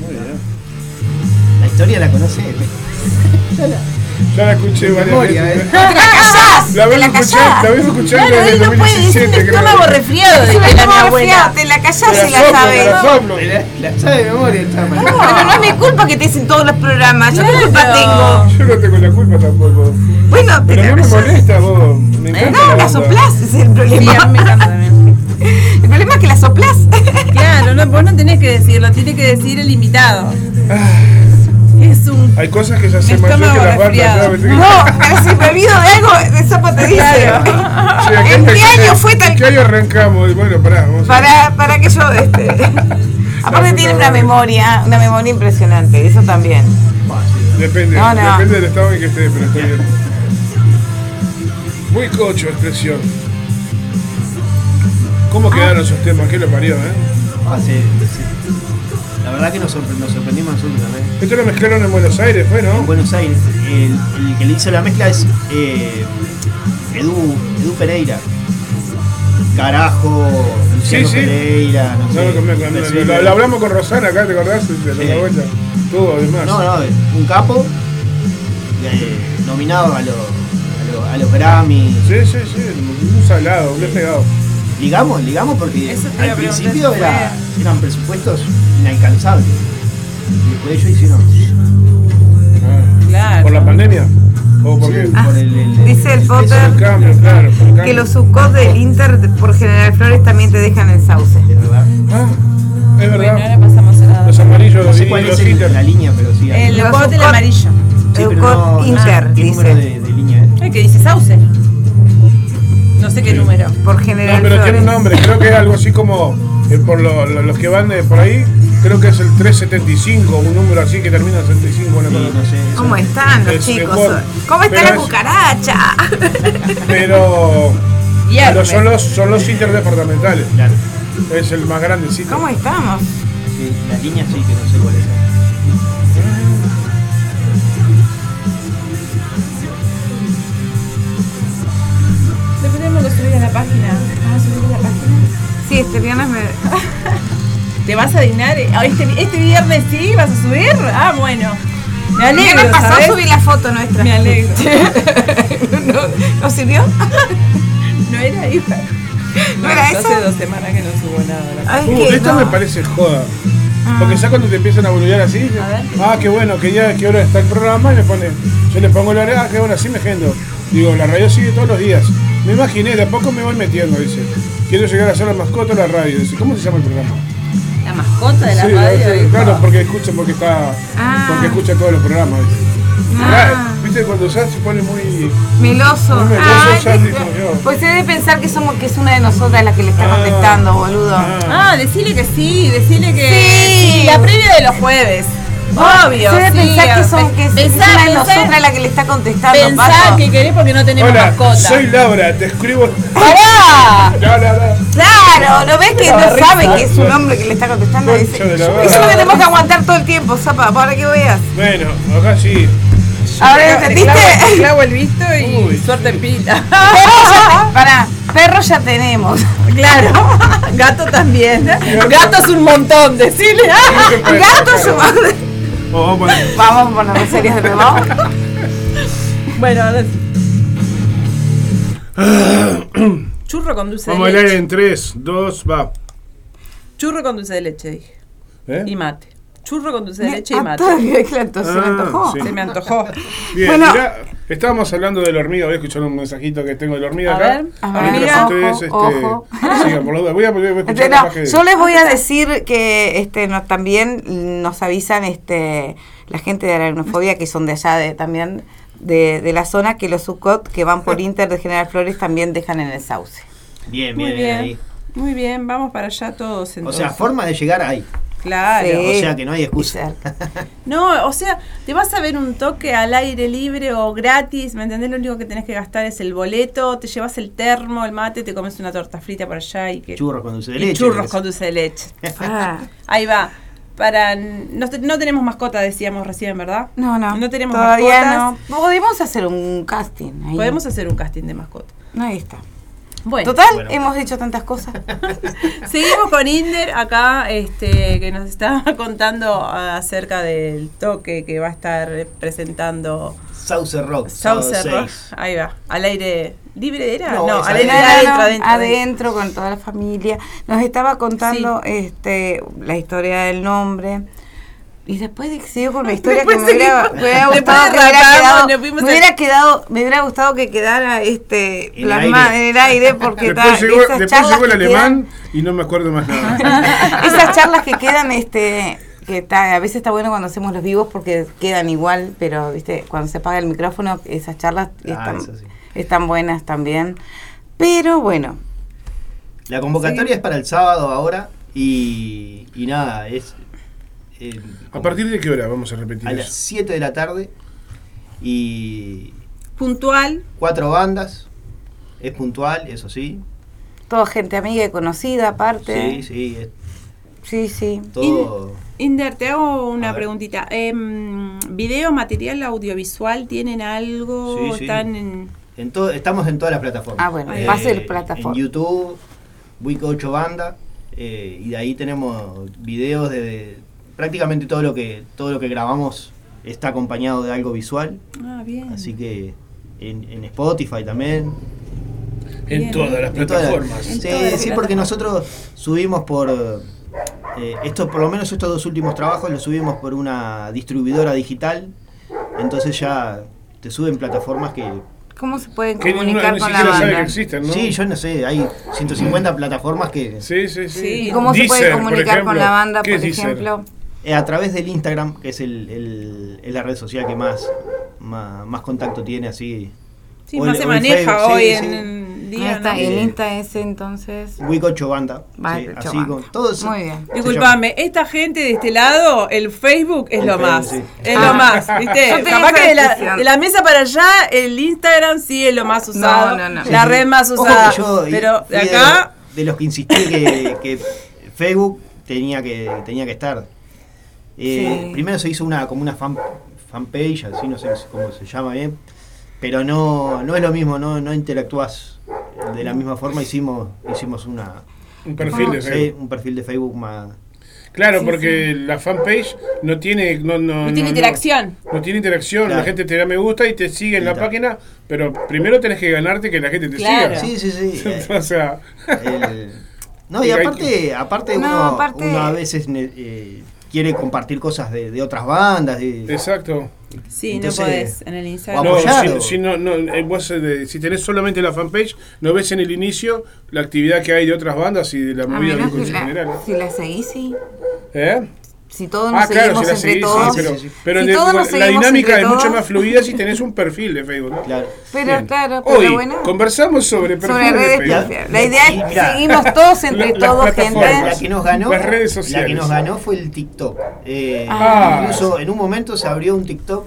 Muy bien. La historia la conoce. Ya la escuché varias Memoria, veces. ¿eh? callás! La ¡Te vengo la la vengo escuchando Claro, desde no puede decir 2017, un creo. estómago resfriado, una la memoria, abuela. Te la callás y la sabes. la soplo. La, la sabe de memoria el chama. Pero no es mi culpa que te dicen todos los programas. Yo qué culpa tengo. Yo no tengo la culpa tampoco. Bueno, te Pero la no me molesta vos. Me encanta No, la banda. soplás, ese es el Sí, problema. a mí me encanta también. El problema es que la soplás. Claro, no, vos no tenés que decirlo, tiene que decir el invitado. Es un. Hay cosas que ya sé Mi más yo que las bandas. No, pero si me olvido de algo, te dice. Sí, ¿En qué año fue tal ¿En qué año arrancamos? Bueno, pará, vamos a Para, para que yo, este. Aparte tiene una memoria, una memoria impresionante, eso también. Depende, No, no. depende del estado en que esté, pero está bien. Muy cocho expresión. ¿Cómo quedaron esos temas? ¿Qué lo parió, eh? Ah, sí, sí. La verdad que nos, sorpre- nos sorprendimos nosotros también. Esto lo mezclaron en Buenos Aires, ¿fue, En no? Buenos Aires. El, el que le hizo la mezcla es eh, Edu, Edu Pereira. Carajo, Luciano Sí, sí. Pereira, no No, sé. lo, lo- lo- lo- lo hablamos con Rosana acá, ¿te acordás? De Sí. la vuelta. Tuvo, además. No, no, un capo eh, nominado a los, a los, a los Grammy. Sí, sí, sí, un salado, un despegado. Ligamos, ligamos porque Eso al principio era, eran presupuestos inalcanzables. Y después ellos hicieron Claro. ¿Por la pandemia? ¿O por qué? por el, el- Dice el el Potter cambio, claro. por el que los subcods del Inter por General Flores también te dejan en sauce. es verdad. Ah, es Bueno, ahora verdad. pasamos a la. Los amarillos, No sé cuál es los el- Inter. la línea, pero sí. El el subcod- amarillo. sí, Eucod no- Inter, qué dice. de, de línea es. Ay, que dice Sauce. No sé qué número. Por No, General pero tiene un nombre, creo que es algo así como, eh, por lo- lo- los que van de por ahí, creo que es el 375, un número así que termina en 75, una Sí, no sé. ¿Cómo están los Es chicos? mejor. ¿Cómo está Pero la es- cucaracha? Pero, pero son los, son los interdepartamentales, Claro. es el más grandecito. ¿Cómo estamos? Sí, la línea sí que no sé cuál subir a la página. ¿Vamos a subir a la página? Sí, este viernes me. ¿Te vas a dignar? Ah, ¿Este, este viernes sí? ¿Vas a subir? Ah, bueno. Me alegro, viernes pasado ¿sabes? subí la foto nuestra. Me alegro. ¿No, ¿no sirvió? ¿No era igual? ¿No era esa? hace dos semanas que no subo nada. Ay, Uh, esto no. me parece joda. Porque ya cuando te empiezan a boludear así, ah, qué bueno, que ya, qué hora está el programa, y le pone, yo le pongo la hora, ah, qué bueno, así me gendo. Digo, la radio sigue todos los días. Me imaginé, de a poco me voy metiendo, dice. Quiero llegar a ser la mascota de la radio. Dice, ¿cómo se llama el programa? La mascota de la Sí, radio. hijo. claro, porque escucha, porque está, Ah. porque escucha todos los programas. dice. Ah. Viste, cuando ya se pone muy... Meloso. Muy meloso, Ay, ya te- dijo yo. Pues se debe pensar que somos que es una de nosotras la que le está Ah. contestando, boludo. Ah. Ah, decirle que sí, decirle que. Sí. la previa de los jueves. Obvio. Se debe sí, pensar que, son, que es pensá, una de pensá- nosotras la que le está contestando, Pensá Pato. que querés porque no tenemos Hola, mascota. soy Laura, te escribo... ¡Pará! No, no, no. Claro, ¿no ves que no sabe que es un hombre que le está contestando? Eso es lo que tenemos que aguantar todo el tiempo, Zapa, para que veas. Bueno, acá sí. Ahora, Le ¿entendiste? clavo, el visto y Uy. suerte en pila. Pará, perro ya tenemos. Claro, gato también. Gato es un montón, decirle. Gato su madre. Oh, vamos a poner- Vamos a ponernos de nuevo. Bueno, ahora sí. Churro con dulce Vamos a de leer leche. en 3, 2, va. Churro con dulce de leche, dije. ¿Eh? Y mate. Churro con dulce de leche y Ah, mate. claro, se me Ah, antojó. sí. Se me antojó. Bien, Bueno. mirá, estábamos hablando de la hormiga. Voy a escuchar un mensajito que tengo de la hormiga A acá. ver, a Mientras ver. ustedes Ojo, este, ojo. sigan por la duda. Voy a, voy a escuchar Este, no, de- yo les voy a decir que este nos, también nos avisan este la gente de aracnofobia que son de allá de, también de, de la zona que los subcot que van por Inter de General Flores también dejan en el sauce. Bien, Muy bien, bien bien. ahí. Muy bien, vamos para allá todos O entonces. sea, forma de llegar ahí. Claro. Sí. O sea que no hay excusa. No, o sea, te vas a ver un toque al aire libre o gratis, ¿me entendés? Lo único que tenés que gastar es el boleto, te llevas el termo, el mate, te comes una torta frita por allá y que... Churros con dulce de y leche. churros que con dulce de leche. Ah, Ahí va. Para no, no tenemos mascota, decíamos recién, ¿verdad? no, no. No tenemos Todavía mascotas. no. Podemos hacer un casting. Ahí. Podemos hacer un casting de mascota. Ahí está. Bueno, Total, Bueno. hemos hecho tantas cosas. seguimos con Inder acá, este, que nos está contando acerca del toque que va a estar presentando Sauce Rock. sábado Sauce Rock. 6. Ahí va, al aire libre era. No, No, al aire adentro, adentro, adentro, con toda la familia. Nos estaba contando este la historia del nombre. Y después de que con la historia que me hubiera, me gustado que hubiera quedado, me a- hubiera quedado, me hubiera gustado que quedara este En el plasmado aire. en el aire porque Después llegó, esas después charlas llegó el alemán y no me acuerdo más nada. esas charlas que quedan este que a veces está bueno cuando hacemos los vivos porque quedan igual, pero viste, cuando se apaga el micrófono, esas charlas Ah, están, eso sí. están buenas también. Pero bueno, La convocatoria es para el sábado ahora y, y nada, es eh, ¿A partir de qué hora vamos a repetir a las eso? 7 de la tarde y Puntual. cuatro bandas. Es puntual, eso sí. toda gente amiga y conocida aparte. Sí, sí, es Sí, sí. todo. Inder, te hago A una preguntita. Em, ¿Video, material audiovisual tienen algo? Sí, sí. ¿Están en...? En todo, estamos en todas las plataformas. Ah, bueno, pase el plataforma. En YouTube, Week 8 Banda, eh, y de ahí tenemos videos de, de prácticamente todo lo que todo lo que grabamos está acompañado de algo visual, Ah, bien. así que en, en Spotify también. En Bien. todas las En todas las- plataformas. En Sí, todas las sí, porque nosotros subimos por eh, esto, por lo menos estos dos últimos trabajos los subimos por una distribuidora digital, entonces ya te suben plataformas que ¿Cómo se pueden comunicar ni con la banda? existen, ¿no? Sí, yo no sé, hay 150 plataformas que Sí, sí, sí. Sí. ¿Y cómo se puede Deezer, por comunicar con ejemplo. la banda, ¿Qué por es Deezer? Eh, a través del Instagram, que es el, el- es la red social que más, más, más contacto tiene así. Sí, o más el- se maneja Facebook, hoy sí, en sí. en Ahí día, está, ¿no? el Sí. Insta ese entonces. 8 Banda. Va, sí, así con todos. Muy bien. Disculpame, esta gente de este lado, el Facebook es El lo Facebook, más. sí. Es Ah. lo más, ¿viste? Capaz que de la, de la mesa para allá, el Instagram sí es lo más usado. no, no. La Sí, sí. red más Ojo usada. que yo pero de acá, De, los que insistí que, que Facebook tenía que, tenía que estar. Eh, Sí. Primero se hizo una como una fan, fanpage, así no sé cómo se llama bien. Pero no, no es lo mismo, no, no interactúas de la misma forma. Hicimos, hicimos una, Un perfil de Facebook. un perfil de Facebook más. Claro, Sí, porque la fanpage no tiene no, no, no tiene interacción. No, tiene interacción, Claro. la gente te da me gusta y te sigue en Y la está. página, pero primero tenés que ganarte que la gente te Claro. siga. Sí, sí, sí. eh, o sea, el- no, y aparte, aparte, No, uno, aparte- uno a veces eh, quiere compartir cosas de, de otras bandas. de- exacto. Sí, Entonces, no podés en el Instagram. No, si, o- si no, no, eh, vos, eh, si tenés solamente la fanpage, no ves en el inicio la actividad que hay de otras bandas y de la movida en general. si la seguís, sí. ¿Eh? Si todos nos Ah, claro, seguimos si entre seguís, todos. sí, pero, Sí, sí, sí. pero Si de- todos nos la dinámica es mucho más fluida si tenés un perfil de Facebook. ¿no? Claro. Pero Bien. claro, pero Hoy bueno. conversamos sobre Sobre perfiles de redes Facebook. sociales. La idea es mirá, seguimos todos entre la- todos, gente. La que nos ganó, Las redes la que nos ganó fue el TikTok. Eh, Ah. incluso en un momento se abrió un TikTok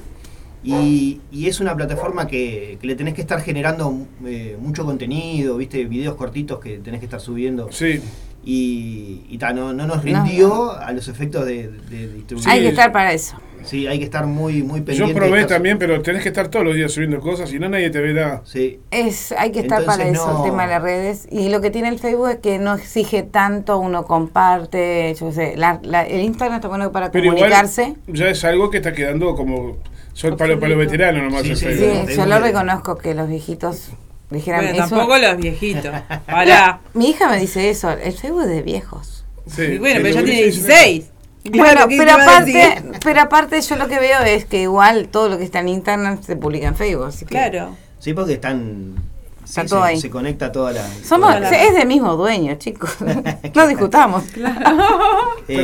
y, y es una plataforma que, que le tenés que estar generando eh, mucho contenido, viste, videos cortitos que tenés que estar subiendo. Sí, Y, y ta, no, no nos rindió a los efectos de, de distribución. Hay que estar para eso. Sí, hay que estar muy, muy pendiente. yo probé Estar- también, pero tenés que estar todos los días subiendo cosas, si no nadie te verá. Sí, Es, hay que estar Entonces, para eso, no- el tema de las redes. Y lo que tiene el Facebook es que no exige tanto, uno comparte, yo sé, la- la- el Instagram está bueno para Pero igual comunicarse. ya es algo que está quedando como sol para, para los veteranos nomás Sí, el sí, Sí, Facebook. Yo lo reconozco que los viejitos dijeran Bueno, eso. tampoco los viejitos. Pará. Mi hija me dice eso, el Facebook es de viejos. Sí, Y bueno, pero ya tiene Ulises 16. Bueno, Claro, ¿qué pero aparte, pero aparte yo lo que veo es que igual todo lo que está en Instagram se publica en Facebook. Así que Claro. sí, porque están. Está sí, todo se, ahí. se conecta toda la. Somos, toda la- es del mismo dueño, chicos. no discutamos. eh, toda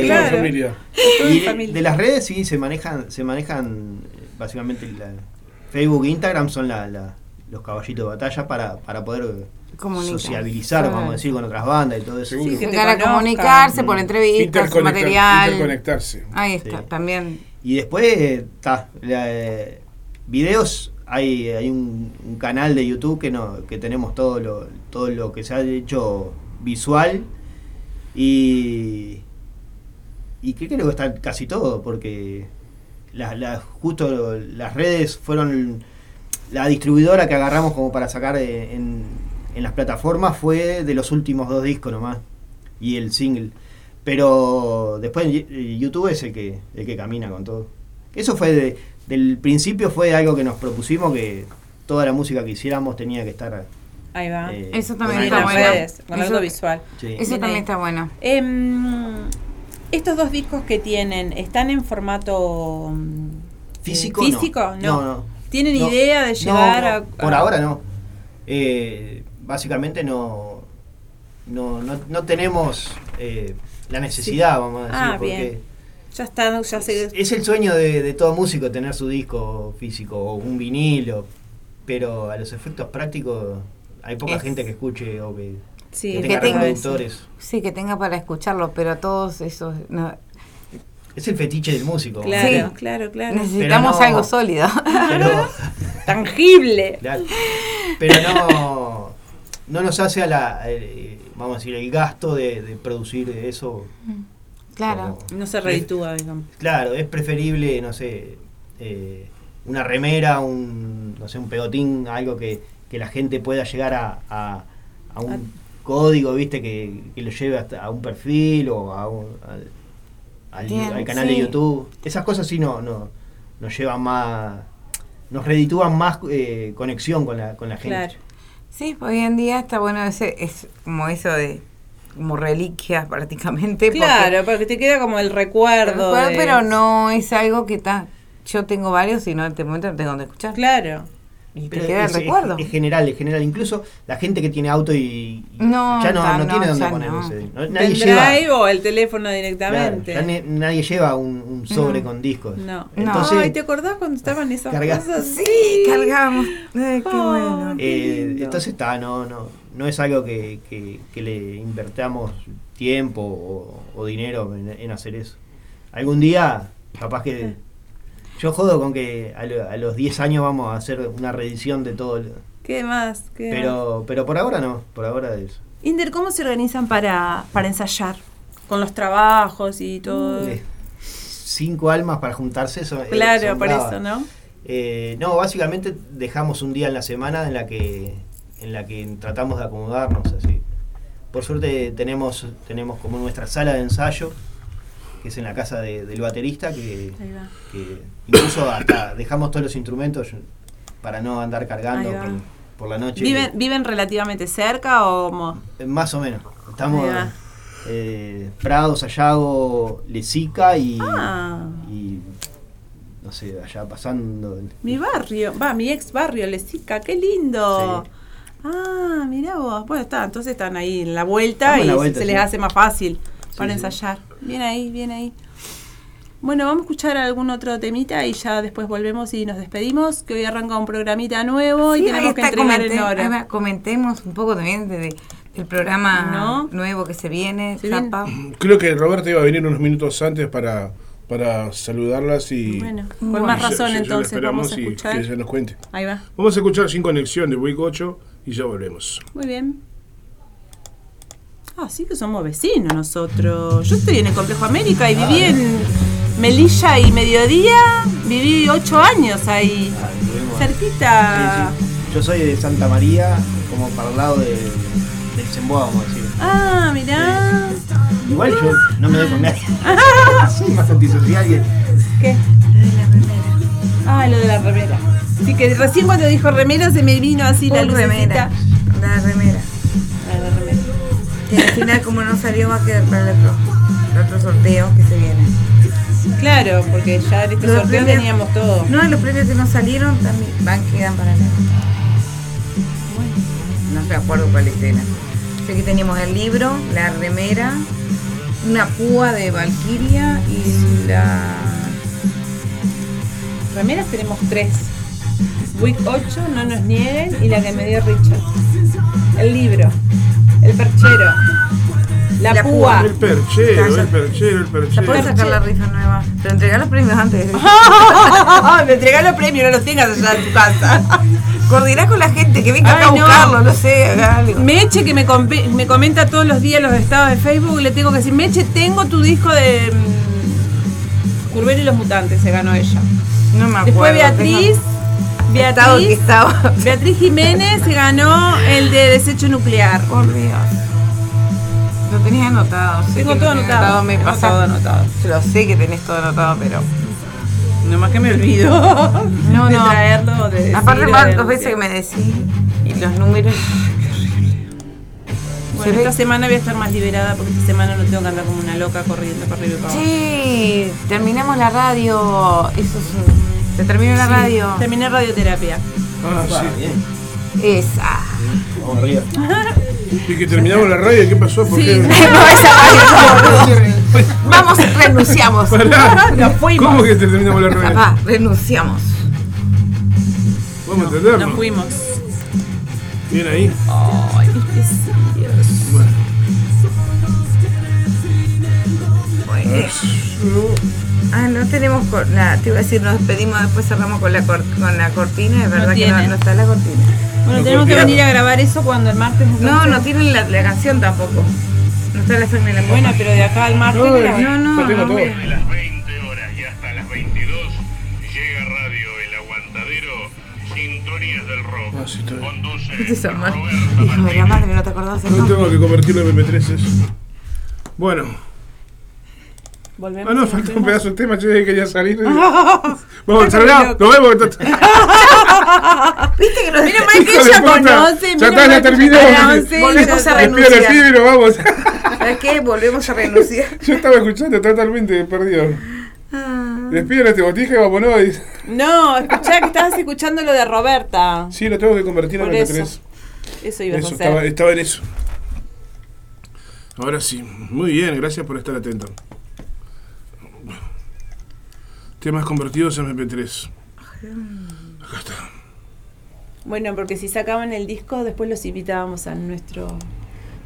la Claro. familia. Y de, familia. de las redes sí se manejan, se manejan eh, básicamente la- Facebook e Instagram son la, la- los caballitos de batalla para, para poder Comunicar. sociabilizar, Claro. vamos a decir, con otras bandas y todo eso. Sí, que Para comunicarse por entrevistas, Interconectar- material. Interconectarse. Ahí está, Sí. también. Y después, eh, la, eh, videos, hay, hay un, un canal de YouTube que no que tenemos todo lo, todo lo que se ha hecho visual y, y que creo que está casi todo, porque la- la- justo las redes fueron la distribuidora que agarramos como para sacar eh, en, en las plataformas fue de los últimos dos discos nomás y el single. Pero después YouTube es el que, el que camina con todo. Eso fue de- del principio fue algo que nos propusimos que toda la música que hiciéramos tenía que estar Ahí va. eh, Eso también está bueno. redes, con Eso- algo visual. Sí. Eso Bien también ahí. está bueno. Em, estos dos discos que tienen, ¿están en formato mm, Físico, eh, físico? No. No, no. ¿Tienen No. idea de no, a, Por a- ahora no. Eh, básicamente no, no, no, no tenemos eh, la necesidad, vamos a decir, Ah, porque bien. Ya está, ya se... es el sueño de, de todo músico tener su disco físico o un vinilo, pero a los efectos prácticos hay poca Es- gente que escuche o que, Sí, que que tenga tenga reproductores. Sí, que tenga para escucharlo, pero todos esos. no, Es el fetiche del músico. Claro, Sí. claro, claro. necesitamos no- algo sólido. Pero, Tangible. Claro. Pero no, no nos hace a la, eh, vamos a decir, el gasto de, de producir eso. claro. como- No se reditúa, digamos. Claro, es preferible, no sé, eh, una remera, un, no sé, un pegotín, algo que, que la gente pueda llegar a, a, a un Ah. código, viste, que, que lo lleve hasta a un perfil o a un- al, al- Bien, al canal sí. de YouTube. Esas cosas sí no, no, nos llevan más, nos reditúan más eh, conexión con la, con la gente. Claro. Sí, hoy en día está bueno ese, es como eso de como reliquia prácticamente. porque- Claro, porque te queda como el recuerdo. Recuerdo, de- pero no es algo que está. Yo tengo varios y no en este momento no tengo donde escuchar. Claro. Y te Pero queda el es, es- recuerdo. es general, es general. Incluso la gente que tiene auto y, y No, ya no, no no, tiene dónde poner no. ese. No- nadie lleva, o el teléfono claro, directamente. ya ne- nadie lleva un, un sobre No. con discos. No. Entonces, Ay, ¿te acordás cuando estaban esas Carga- cosas? Sí, cargamos. Ay, qué Ah, bueno. qué eh, entonces está, no, no, no es algo que, que- que le invertamos tiempo o, o dinero en, en hacer eso. Algún día, capaz que. Yo jodo con que a, lo- a los 10 años vamos a hacer una reedición de todo. el- ¿Qué más? ¿Qué más? Pero, pero por ahora no, por ahora es. Inder, ¿cómo se organizan para, para ensayar? Con los trabajos y todo. Cinco almas para juntarse. Eso, claro, por bravas. eso, ¿no? Eh, no, básicamente dejamos un día en la semana en la que en la que tratamos de acomodarnos así. Por suerte tenemos tenemos como nuestra sala de ensayo que es en la casa de- del baterista que, incluso hasta dejamos todos los instrumentos para no andar cargando por, por la noche. ¿Viven, ¿Viven relativamente cerca o mo- Eh, Más o menos. Estamos eh, Prado, Sayago, Lesica y, Ah. y no sé, allá pasando. Mi barrio, va, mi ex barrio, Lesica, qué lindo. Sí. Ah, mirá vos. Bueno, está, entonces están ahí en la vuelta Estamos y en la vuelta, se sí. les hace más fácil para sí. ensayar. Bien ahí, bien ahí. Bueno, vamos a escuchar algún otro temita y ya después volvemos y nos despedimos, que hoy arranca un programita nuevo y Sí, tenemos ahí que está, entregar comenté- en hora. ahí va, comentemos un poco también de- de- del programa ¿No? nuevo que se viene. Zapa. Creo que Roberta iba a venir unos minutos antes para, para saludarlas y. Bueno, con Bueno. más y ya- razón ya- ya entonces vamos esperamos a y escuchar. que ella nos cuente. Ahí va. Vamos a escuchar Sin Conexión de Week 8 y ya volvemos. Muy bien. Ah, sí que somos vecinos nosotros. Yo estoy en el Complejo América y viví en Melilla y Mediodía. Viví ocho años ahí. Ah, Cerquita. Sí, sí. Yo soy de Santa María, como para el lado de, del Semboa, vamos a decir. Ah, mirá. Igual yo no me doy con nadie. soy más antisocial que. ¿Qué? Ah, lo de la remera. Sí, que recién cuando dijo remera se me vino así la Full lucecita. remera. La remera. Que al final, como no salió, va a quedar para el otro, el otro sorteo que se viene. Claro, porque ya en este Los sorteo premios- teníamos todo. No, los premios que no salieron también van quedan para el No me acuerdo cuál era. Sé que teníamos el libro, la remera, una púa de Valkyria y la. Remeras tenemos tres. Week 8, No nos nieguen y la que me dio Richard. El libro. El perchero. La, La púa. El perchero, el perchero, el perchero. Puedes sacar la rifa nueva. Pero entregar los premios antes. me entrega los premios, no los tengas allá en tu casa. Coordinás con la gente que venga acá a Ay, no. buscarlo, no sé, haga algo. Meche que me, me comenta todos los días los estados de Facebook, le tengo que decir, Meche, tengo tu disco de mm, Curvero y los Mutantes, se ganó ella. No me acuerdo. Después Beatriz, tengo- Beatriz. Beatriz Jiménez ganó el de desecho nuclear. Por Dios. Lo tenías anotado. sé Tengo que todo lo tenés anotado. Me Tengo pasa. todo anotado. Lo sé que tenés todo anotado, pero. Nomás que me olvido No, de no. traerlo. De Aparte, decirlo, más dos veces que me decís. Y los números. Bueno, esta semana voy a estar más liberada porque esta semana no tengo que andar como una loca corriendo para arriba y para abajo. Sí, terminamos la radio. Eso es. un- Se terminó la radio. Terminé radioterapia. Ah, Ah, sí. bien. Esa. Vamos arriba. Y que terminamos la radio, ¿qué pasó? ¿Por Sí. qué? No, esa radio no. Vamos, renunciamos. Pará. Nos fuimos. ¿Cómo que terminamos la radio? Papá, renunciamos. Vamos a entenderlo. Nos fuimos. Bien ahí. Ay, qué serios. Bueno. Ah, no tenemos. cor- la- te iba a decir, nos despedimos, después cerramos con la, cor- con la cortina. Es verdad que no, no está la cortina. Bueno, No tenemos que venir a grabar eso cuando el martes. No, entonces- no tienen la, la canción tampoco. No está la sangre en la copa. Bueno, pero de acá al martes. No, grabamos. No, no, tengo todo. hombre. De las 20 horas y hasta las 22 llega Radio El Aguantadero, Sintonías del Rock. Ah, sí, está bien. Conduce Este es Hijo de la madre, no te acordás No tengo que convertirlo en MP3 eso. Bueno. Volvemos. Ah, no, con falta el un pedazo de tema, yo dije que quería salir. Vamos, salgamos, nos vemos. Viste que nos Hijo de ella conoce. Ya está, ya terminó. Ah, Volvemos ya a el renunciar. espíritu, vamos. ¿Sabes qué? Volvemos a renunciar. Yo estaba escuchando totalmente perdido. Despiden este botija y vámonos. No, escuchá que estabas escuchando lo de Roberta. Sí, lo tengo que convertir en Por MP3. eso. Eso, a hacer. estaba, estaba en eso. Ahora sí, muy bien, gracias por estar atento. Temas convertidos en MP3. Acá está. Bueno, porque si sacaban el disco, después los invitábamos a nuestro.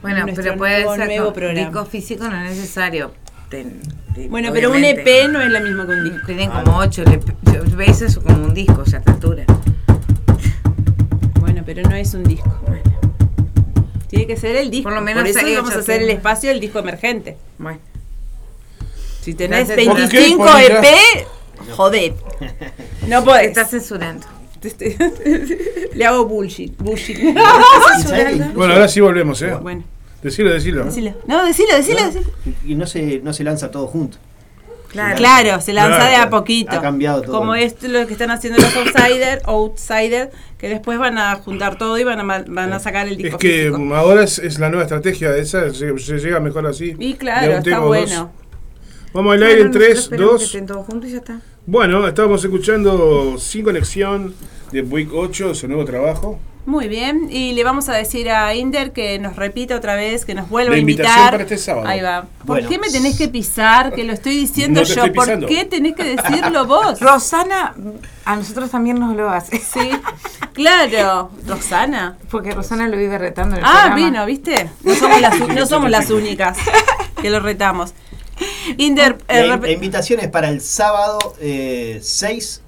Bueno, nuestro pero puede nuevo, ser nuevo con programa. disco físico no es necesario. Ten- Bueno, pero un. EP no es lo mismo que un disco. Tienen como ocho eso como un disco ya a esta altura. Bueno, pero no es un disco. Tiene que ser el disco. Por lo menos eso hay vamos a hacer el espacio del disco emergente. Bueno. Si tenés Gracias. ¿Por qué 25 ponés EP, joder. No podés. Estás censurando. Le hago bullshit. bullshit. Que Bueno, ahora sí volvemos, ¿eh? bueno, Decilo, decilo. decilo. No, decilo, decilo, decilo. Y no se, no se lanza todo junto. Claro. Claro, se lanza Claro. de a poquito. Ha cambiado todo. Como esto lo que están haciendo los outsiders, outsider, que después van a juntar todo y van a, van a sacar el Es disco que físico. ahora es, es la nueva estrategia esa, se, se llega mejor así. Y claro, está dos. bueno. Vamos al No, aire no, en nosotros 3, esperamos 2. Bueno, estábamos escuchando Sin Conexión de Week 8, su nuevo trabajo. Muy bien, y le vamos a decir a Inder que nos repita otra vez, que nos vuelva La a invitación invitar. para este sábado. Ahí va. ¿Por Bueno. qué me tenés que pisar? Que lo estoy diciendo No yo. estoy ¿Por qué tenés que decirlo vos? Rosana, a nosotros también nos lo hace. Sí, claro. Rosana. Porque Rosana lo vive retando en el Ah, programa. vino, ¿viste? No somos las, no somos las únicas que lo retamos. Inder, eh, La, rep- la invitación es para el sábado eh, 6.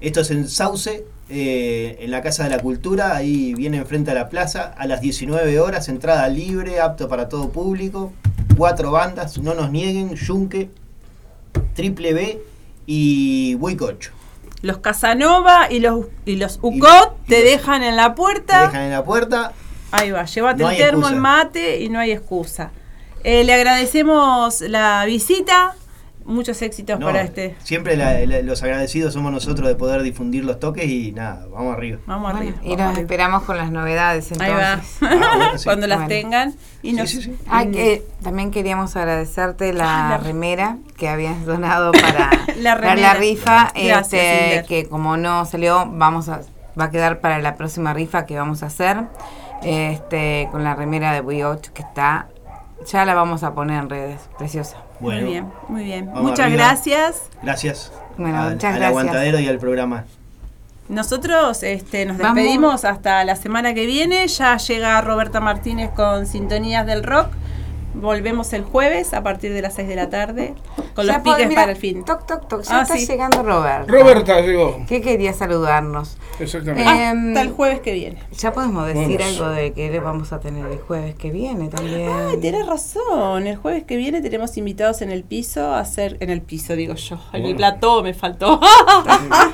Esto es en Sauce, eh, en la Casa de la Cultura. Ahí viene enfrente a la plaza. A las 19 horas, entrada libre, apto para todo público. Cuatro bandas, no nos nieguen: Yunque, Triple B y 8. los Casanova y los, y los UCOT y te dejan en la Te puerta. dejan en la puerta. Ahí va, llévate No el termo, excusa. el mate y no hay excusa. Eh, le agradecemos la visita. Muchos éxitos No, para este. Siempre la- la- los agradecidos somos nosotros de poder difundir los toques y nada, vamos arriba. Vamos Bueno, arriba. y vamos nos arriba. esperamos con las novedades Ahí va. entonces. Ah, bueno, sí. Cuando las Bueno. tengan. Y nos, sí, sí. Ah, que también queríamos agradecerte la, Ah, la- remera que habías donado para, La para la rifa, Gracias, este, Inder. que como no salió, vamos a, va a quedar para la próxima rifa que vamos a hacer, este, con la remera de We8 que está, ya la vamos a poner en redes, preciosa. Bueno, Muy bien, muy bien. Vamos Muchas arriba. gracias. gracias. Bueno, al, muchas al gracias. aguantadero y al programa. Nosotros este, nos Vamos. despedimos hasta la semana que viene. Ya llega Roberta Martínez con Sintonías del Rock. Volvemos el jueves a partir de las 6 de la tarde con Ya los piques mira, para el fin. Toc, toc, toc. Ya Ah, está sí. llegando Robert. Roberta llegó. ¿Qué quería saludarnos? Exactamente. Em, Hasta el jueves que viene. Ya podemos decir Vamos. algo de que le vamos a tener el jueves que viene también. Ay, tienes razón. El jueves que viene tenemos invitados en el piso a hacer. En el piso, digo yo. En el plató me faltó.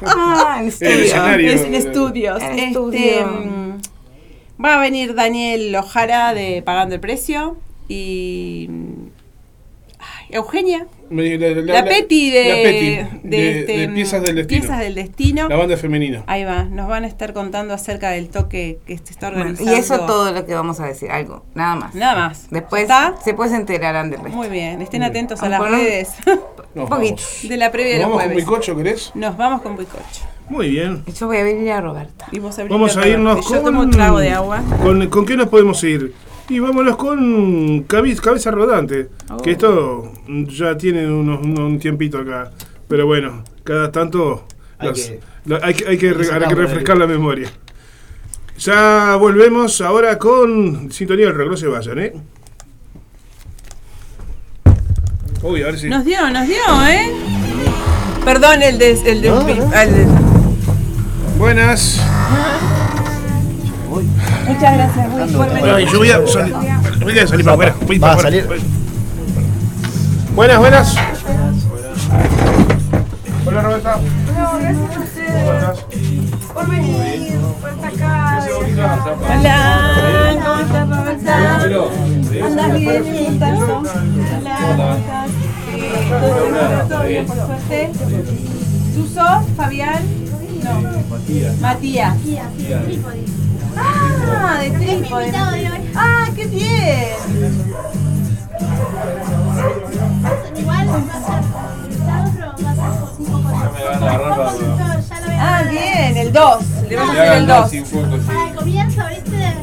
Ah, en El estudio. escenario. Es en estudios. En Este, estudio. mm, va a venir Daniel Ojara de Pagando el Precio y ay, Eugenia, La, la, Peti de, la Peti, de, de- este, de mm, Piezas del Destino. Piezas del Destino. La banda femenina. Ahí va, nos van a estar contando acerca del toque que se está organizando. y eso todo lo que vamos a decir, algo, nada más. Nada más. Después ¿Está? se pues enterarán del resto. Muy bien, estén atentos a las Bueno. redes Un poquito. de la previa de ¿Nos los vamos con jueves. bizcocho, querés? Nos vamos con Buicocho. Muy bien. Yo voy a venir a Roberta. Y vos Vamos a irnos Yo con... tomo un trago de agua. ¿Con, con qué nos podemos ir? Y vámonos con Cabeza Rodante, Oh. que esto ya tiene unos, unos- un tiempito acá. Pero bueno, cada tanto Hay las- que- la- hay, que, hay que re- sacarlo hay que de refrescar la memoria. Ya volvemos ahora con Sintonía del Rock, no se vayan, ¿eh? Uy, a ver si... Nos dio, nos dio, ¿eh? Perdón, el de. El de, No, no. el de- Buenas. Muchas gracias, venir. Ay, yo voy a salir, voy a salir para afuera. voy Va a para salir. afuera. Buenas, buenas. Hola, Roberta. Por venir, por estar acá. Hola, ¿cómo estás, Roberta? ¿Andas bien? ¿Cómo estás? Hola, ¿cómo estás? Eh, ¿Todo bien? ¿Todo bien, por suerte? ¿Tú sos, Fabián? No. Matías. Matías. Ah, de Trípode. Ah, qué bien. Igual va a ser invitado, pero va a ser cinco cosas. Ya lo voy a Ah, bien, el 2. Le vamos a hacer el 2. Para el comienzo, ¿viste?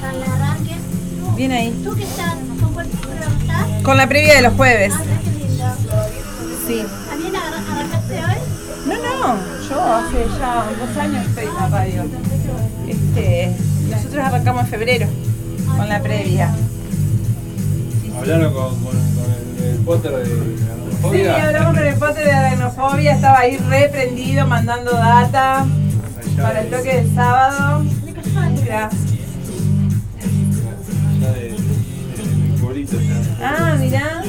Para el arranque. Bien ahí. ¿Tú que estás? ¿Con cuál número estás? Con la previa de los jueves. Ah, qué lindo. Sí. No, no, yo hace ya dos años estoy en la radio. Este, nosotros arrancamos en febrero con la previa. Hablaron con, con, con el, el Potter de Sí, hablamos con el pote de aracnofobia, estaba ahí reprendido mandando data para el toque del sábado. Ya. Ah, mirá.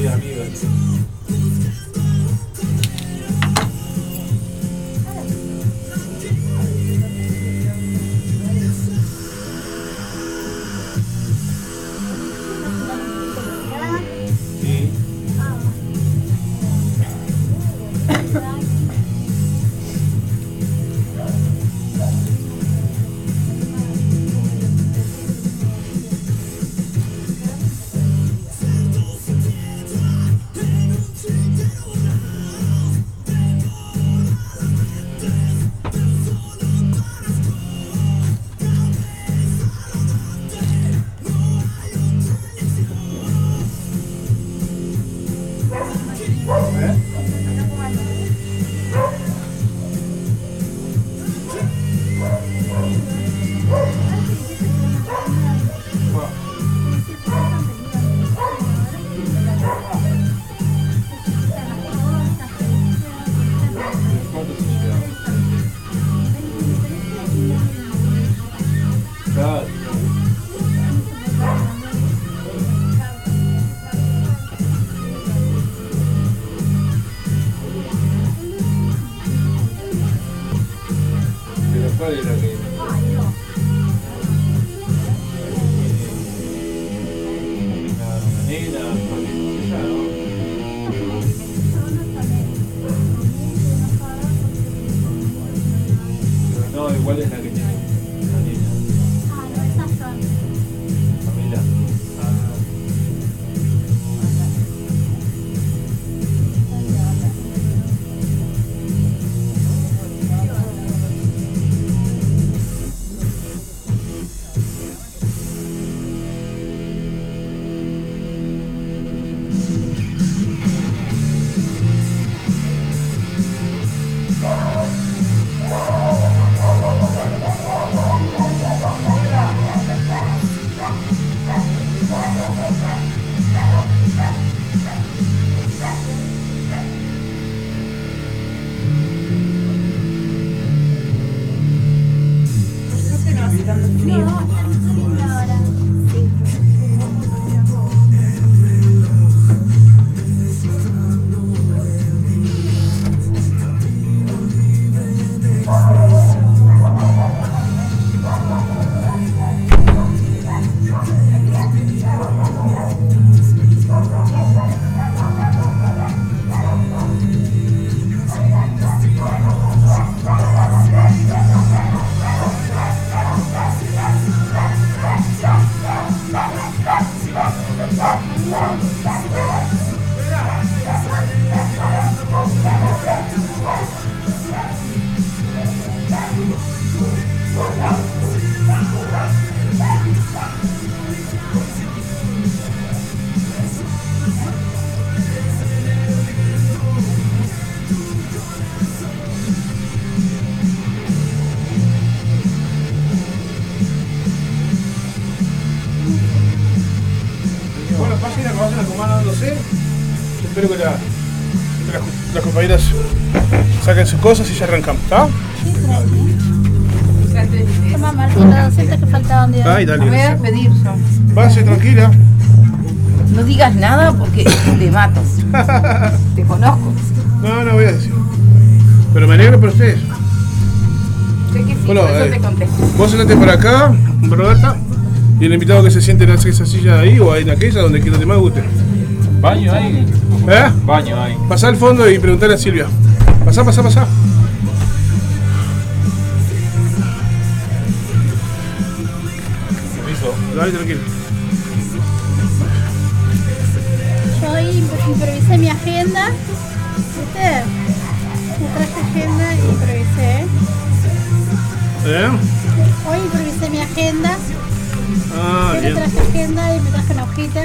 Cosas y ya arrancamos, ¿está? Toma, Martín, los docentes que faltaban de Ay, dale. Me voy a despedir yo. Váyase tranquila. No digas nada porque te mato. te conozco. No, no voy a decir. Pero me alegro por ustedes. Sé que sí, Bueno, por eso eh, te contesto. Vos sentate por acá, Roberta. Y el invitado que se siente en esa silla de ahí o ahí en aquella donde quiera te más guste. ¿Baño ahí? ¿Eh? Baño ahí. Pasá al fondo y preguntale a Silvia. Pasá, pasá, pasá. Permiso. Dale, tranquilo. Yo hoy imp- improvisé mi agenda. ¿Viste? Me traje agenda y improvisé. ¿Eh? Hoy improvisé mi agenda. Ah, Yo bien. traje agenda y me traje una hojita.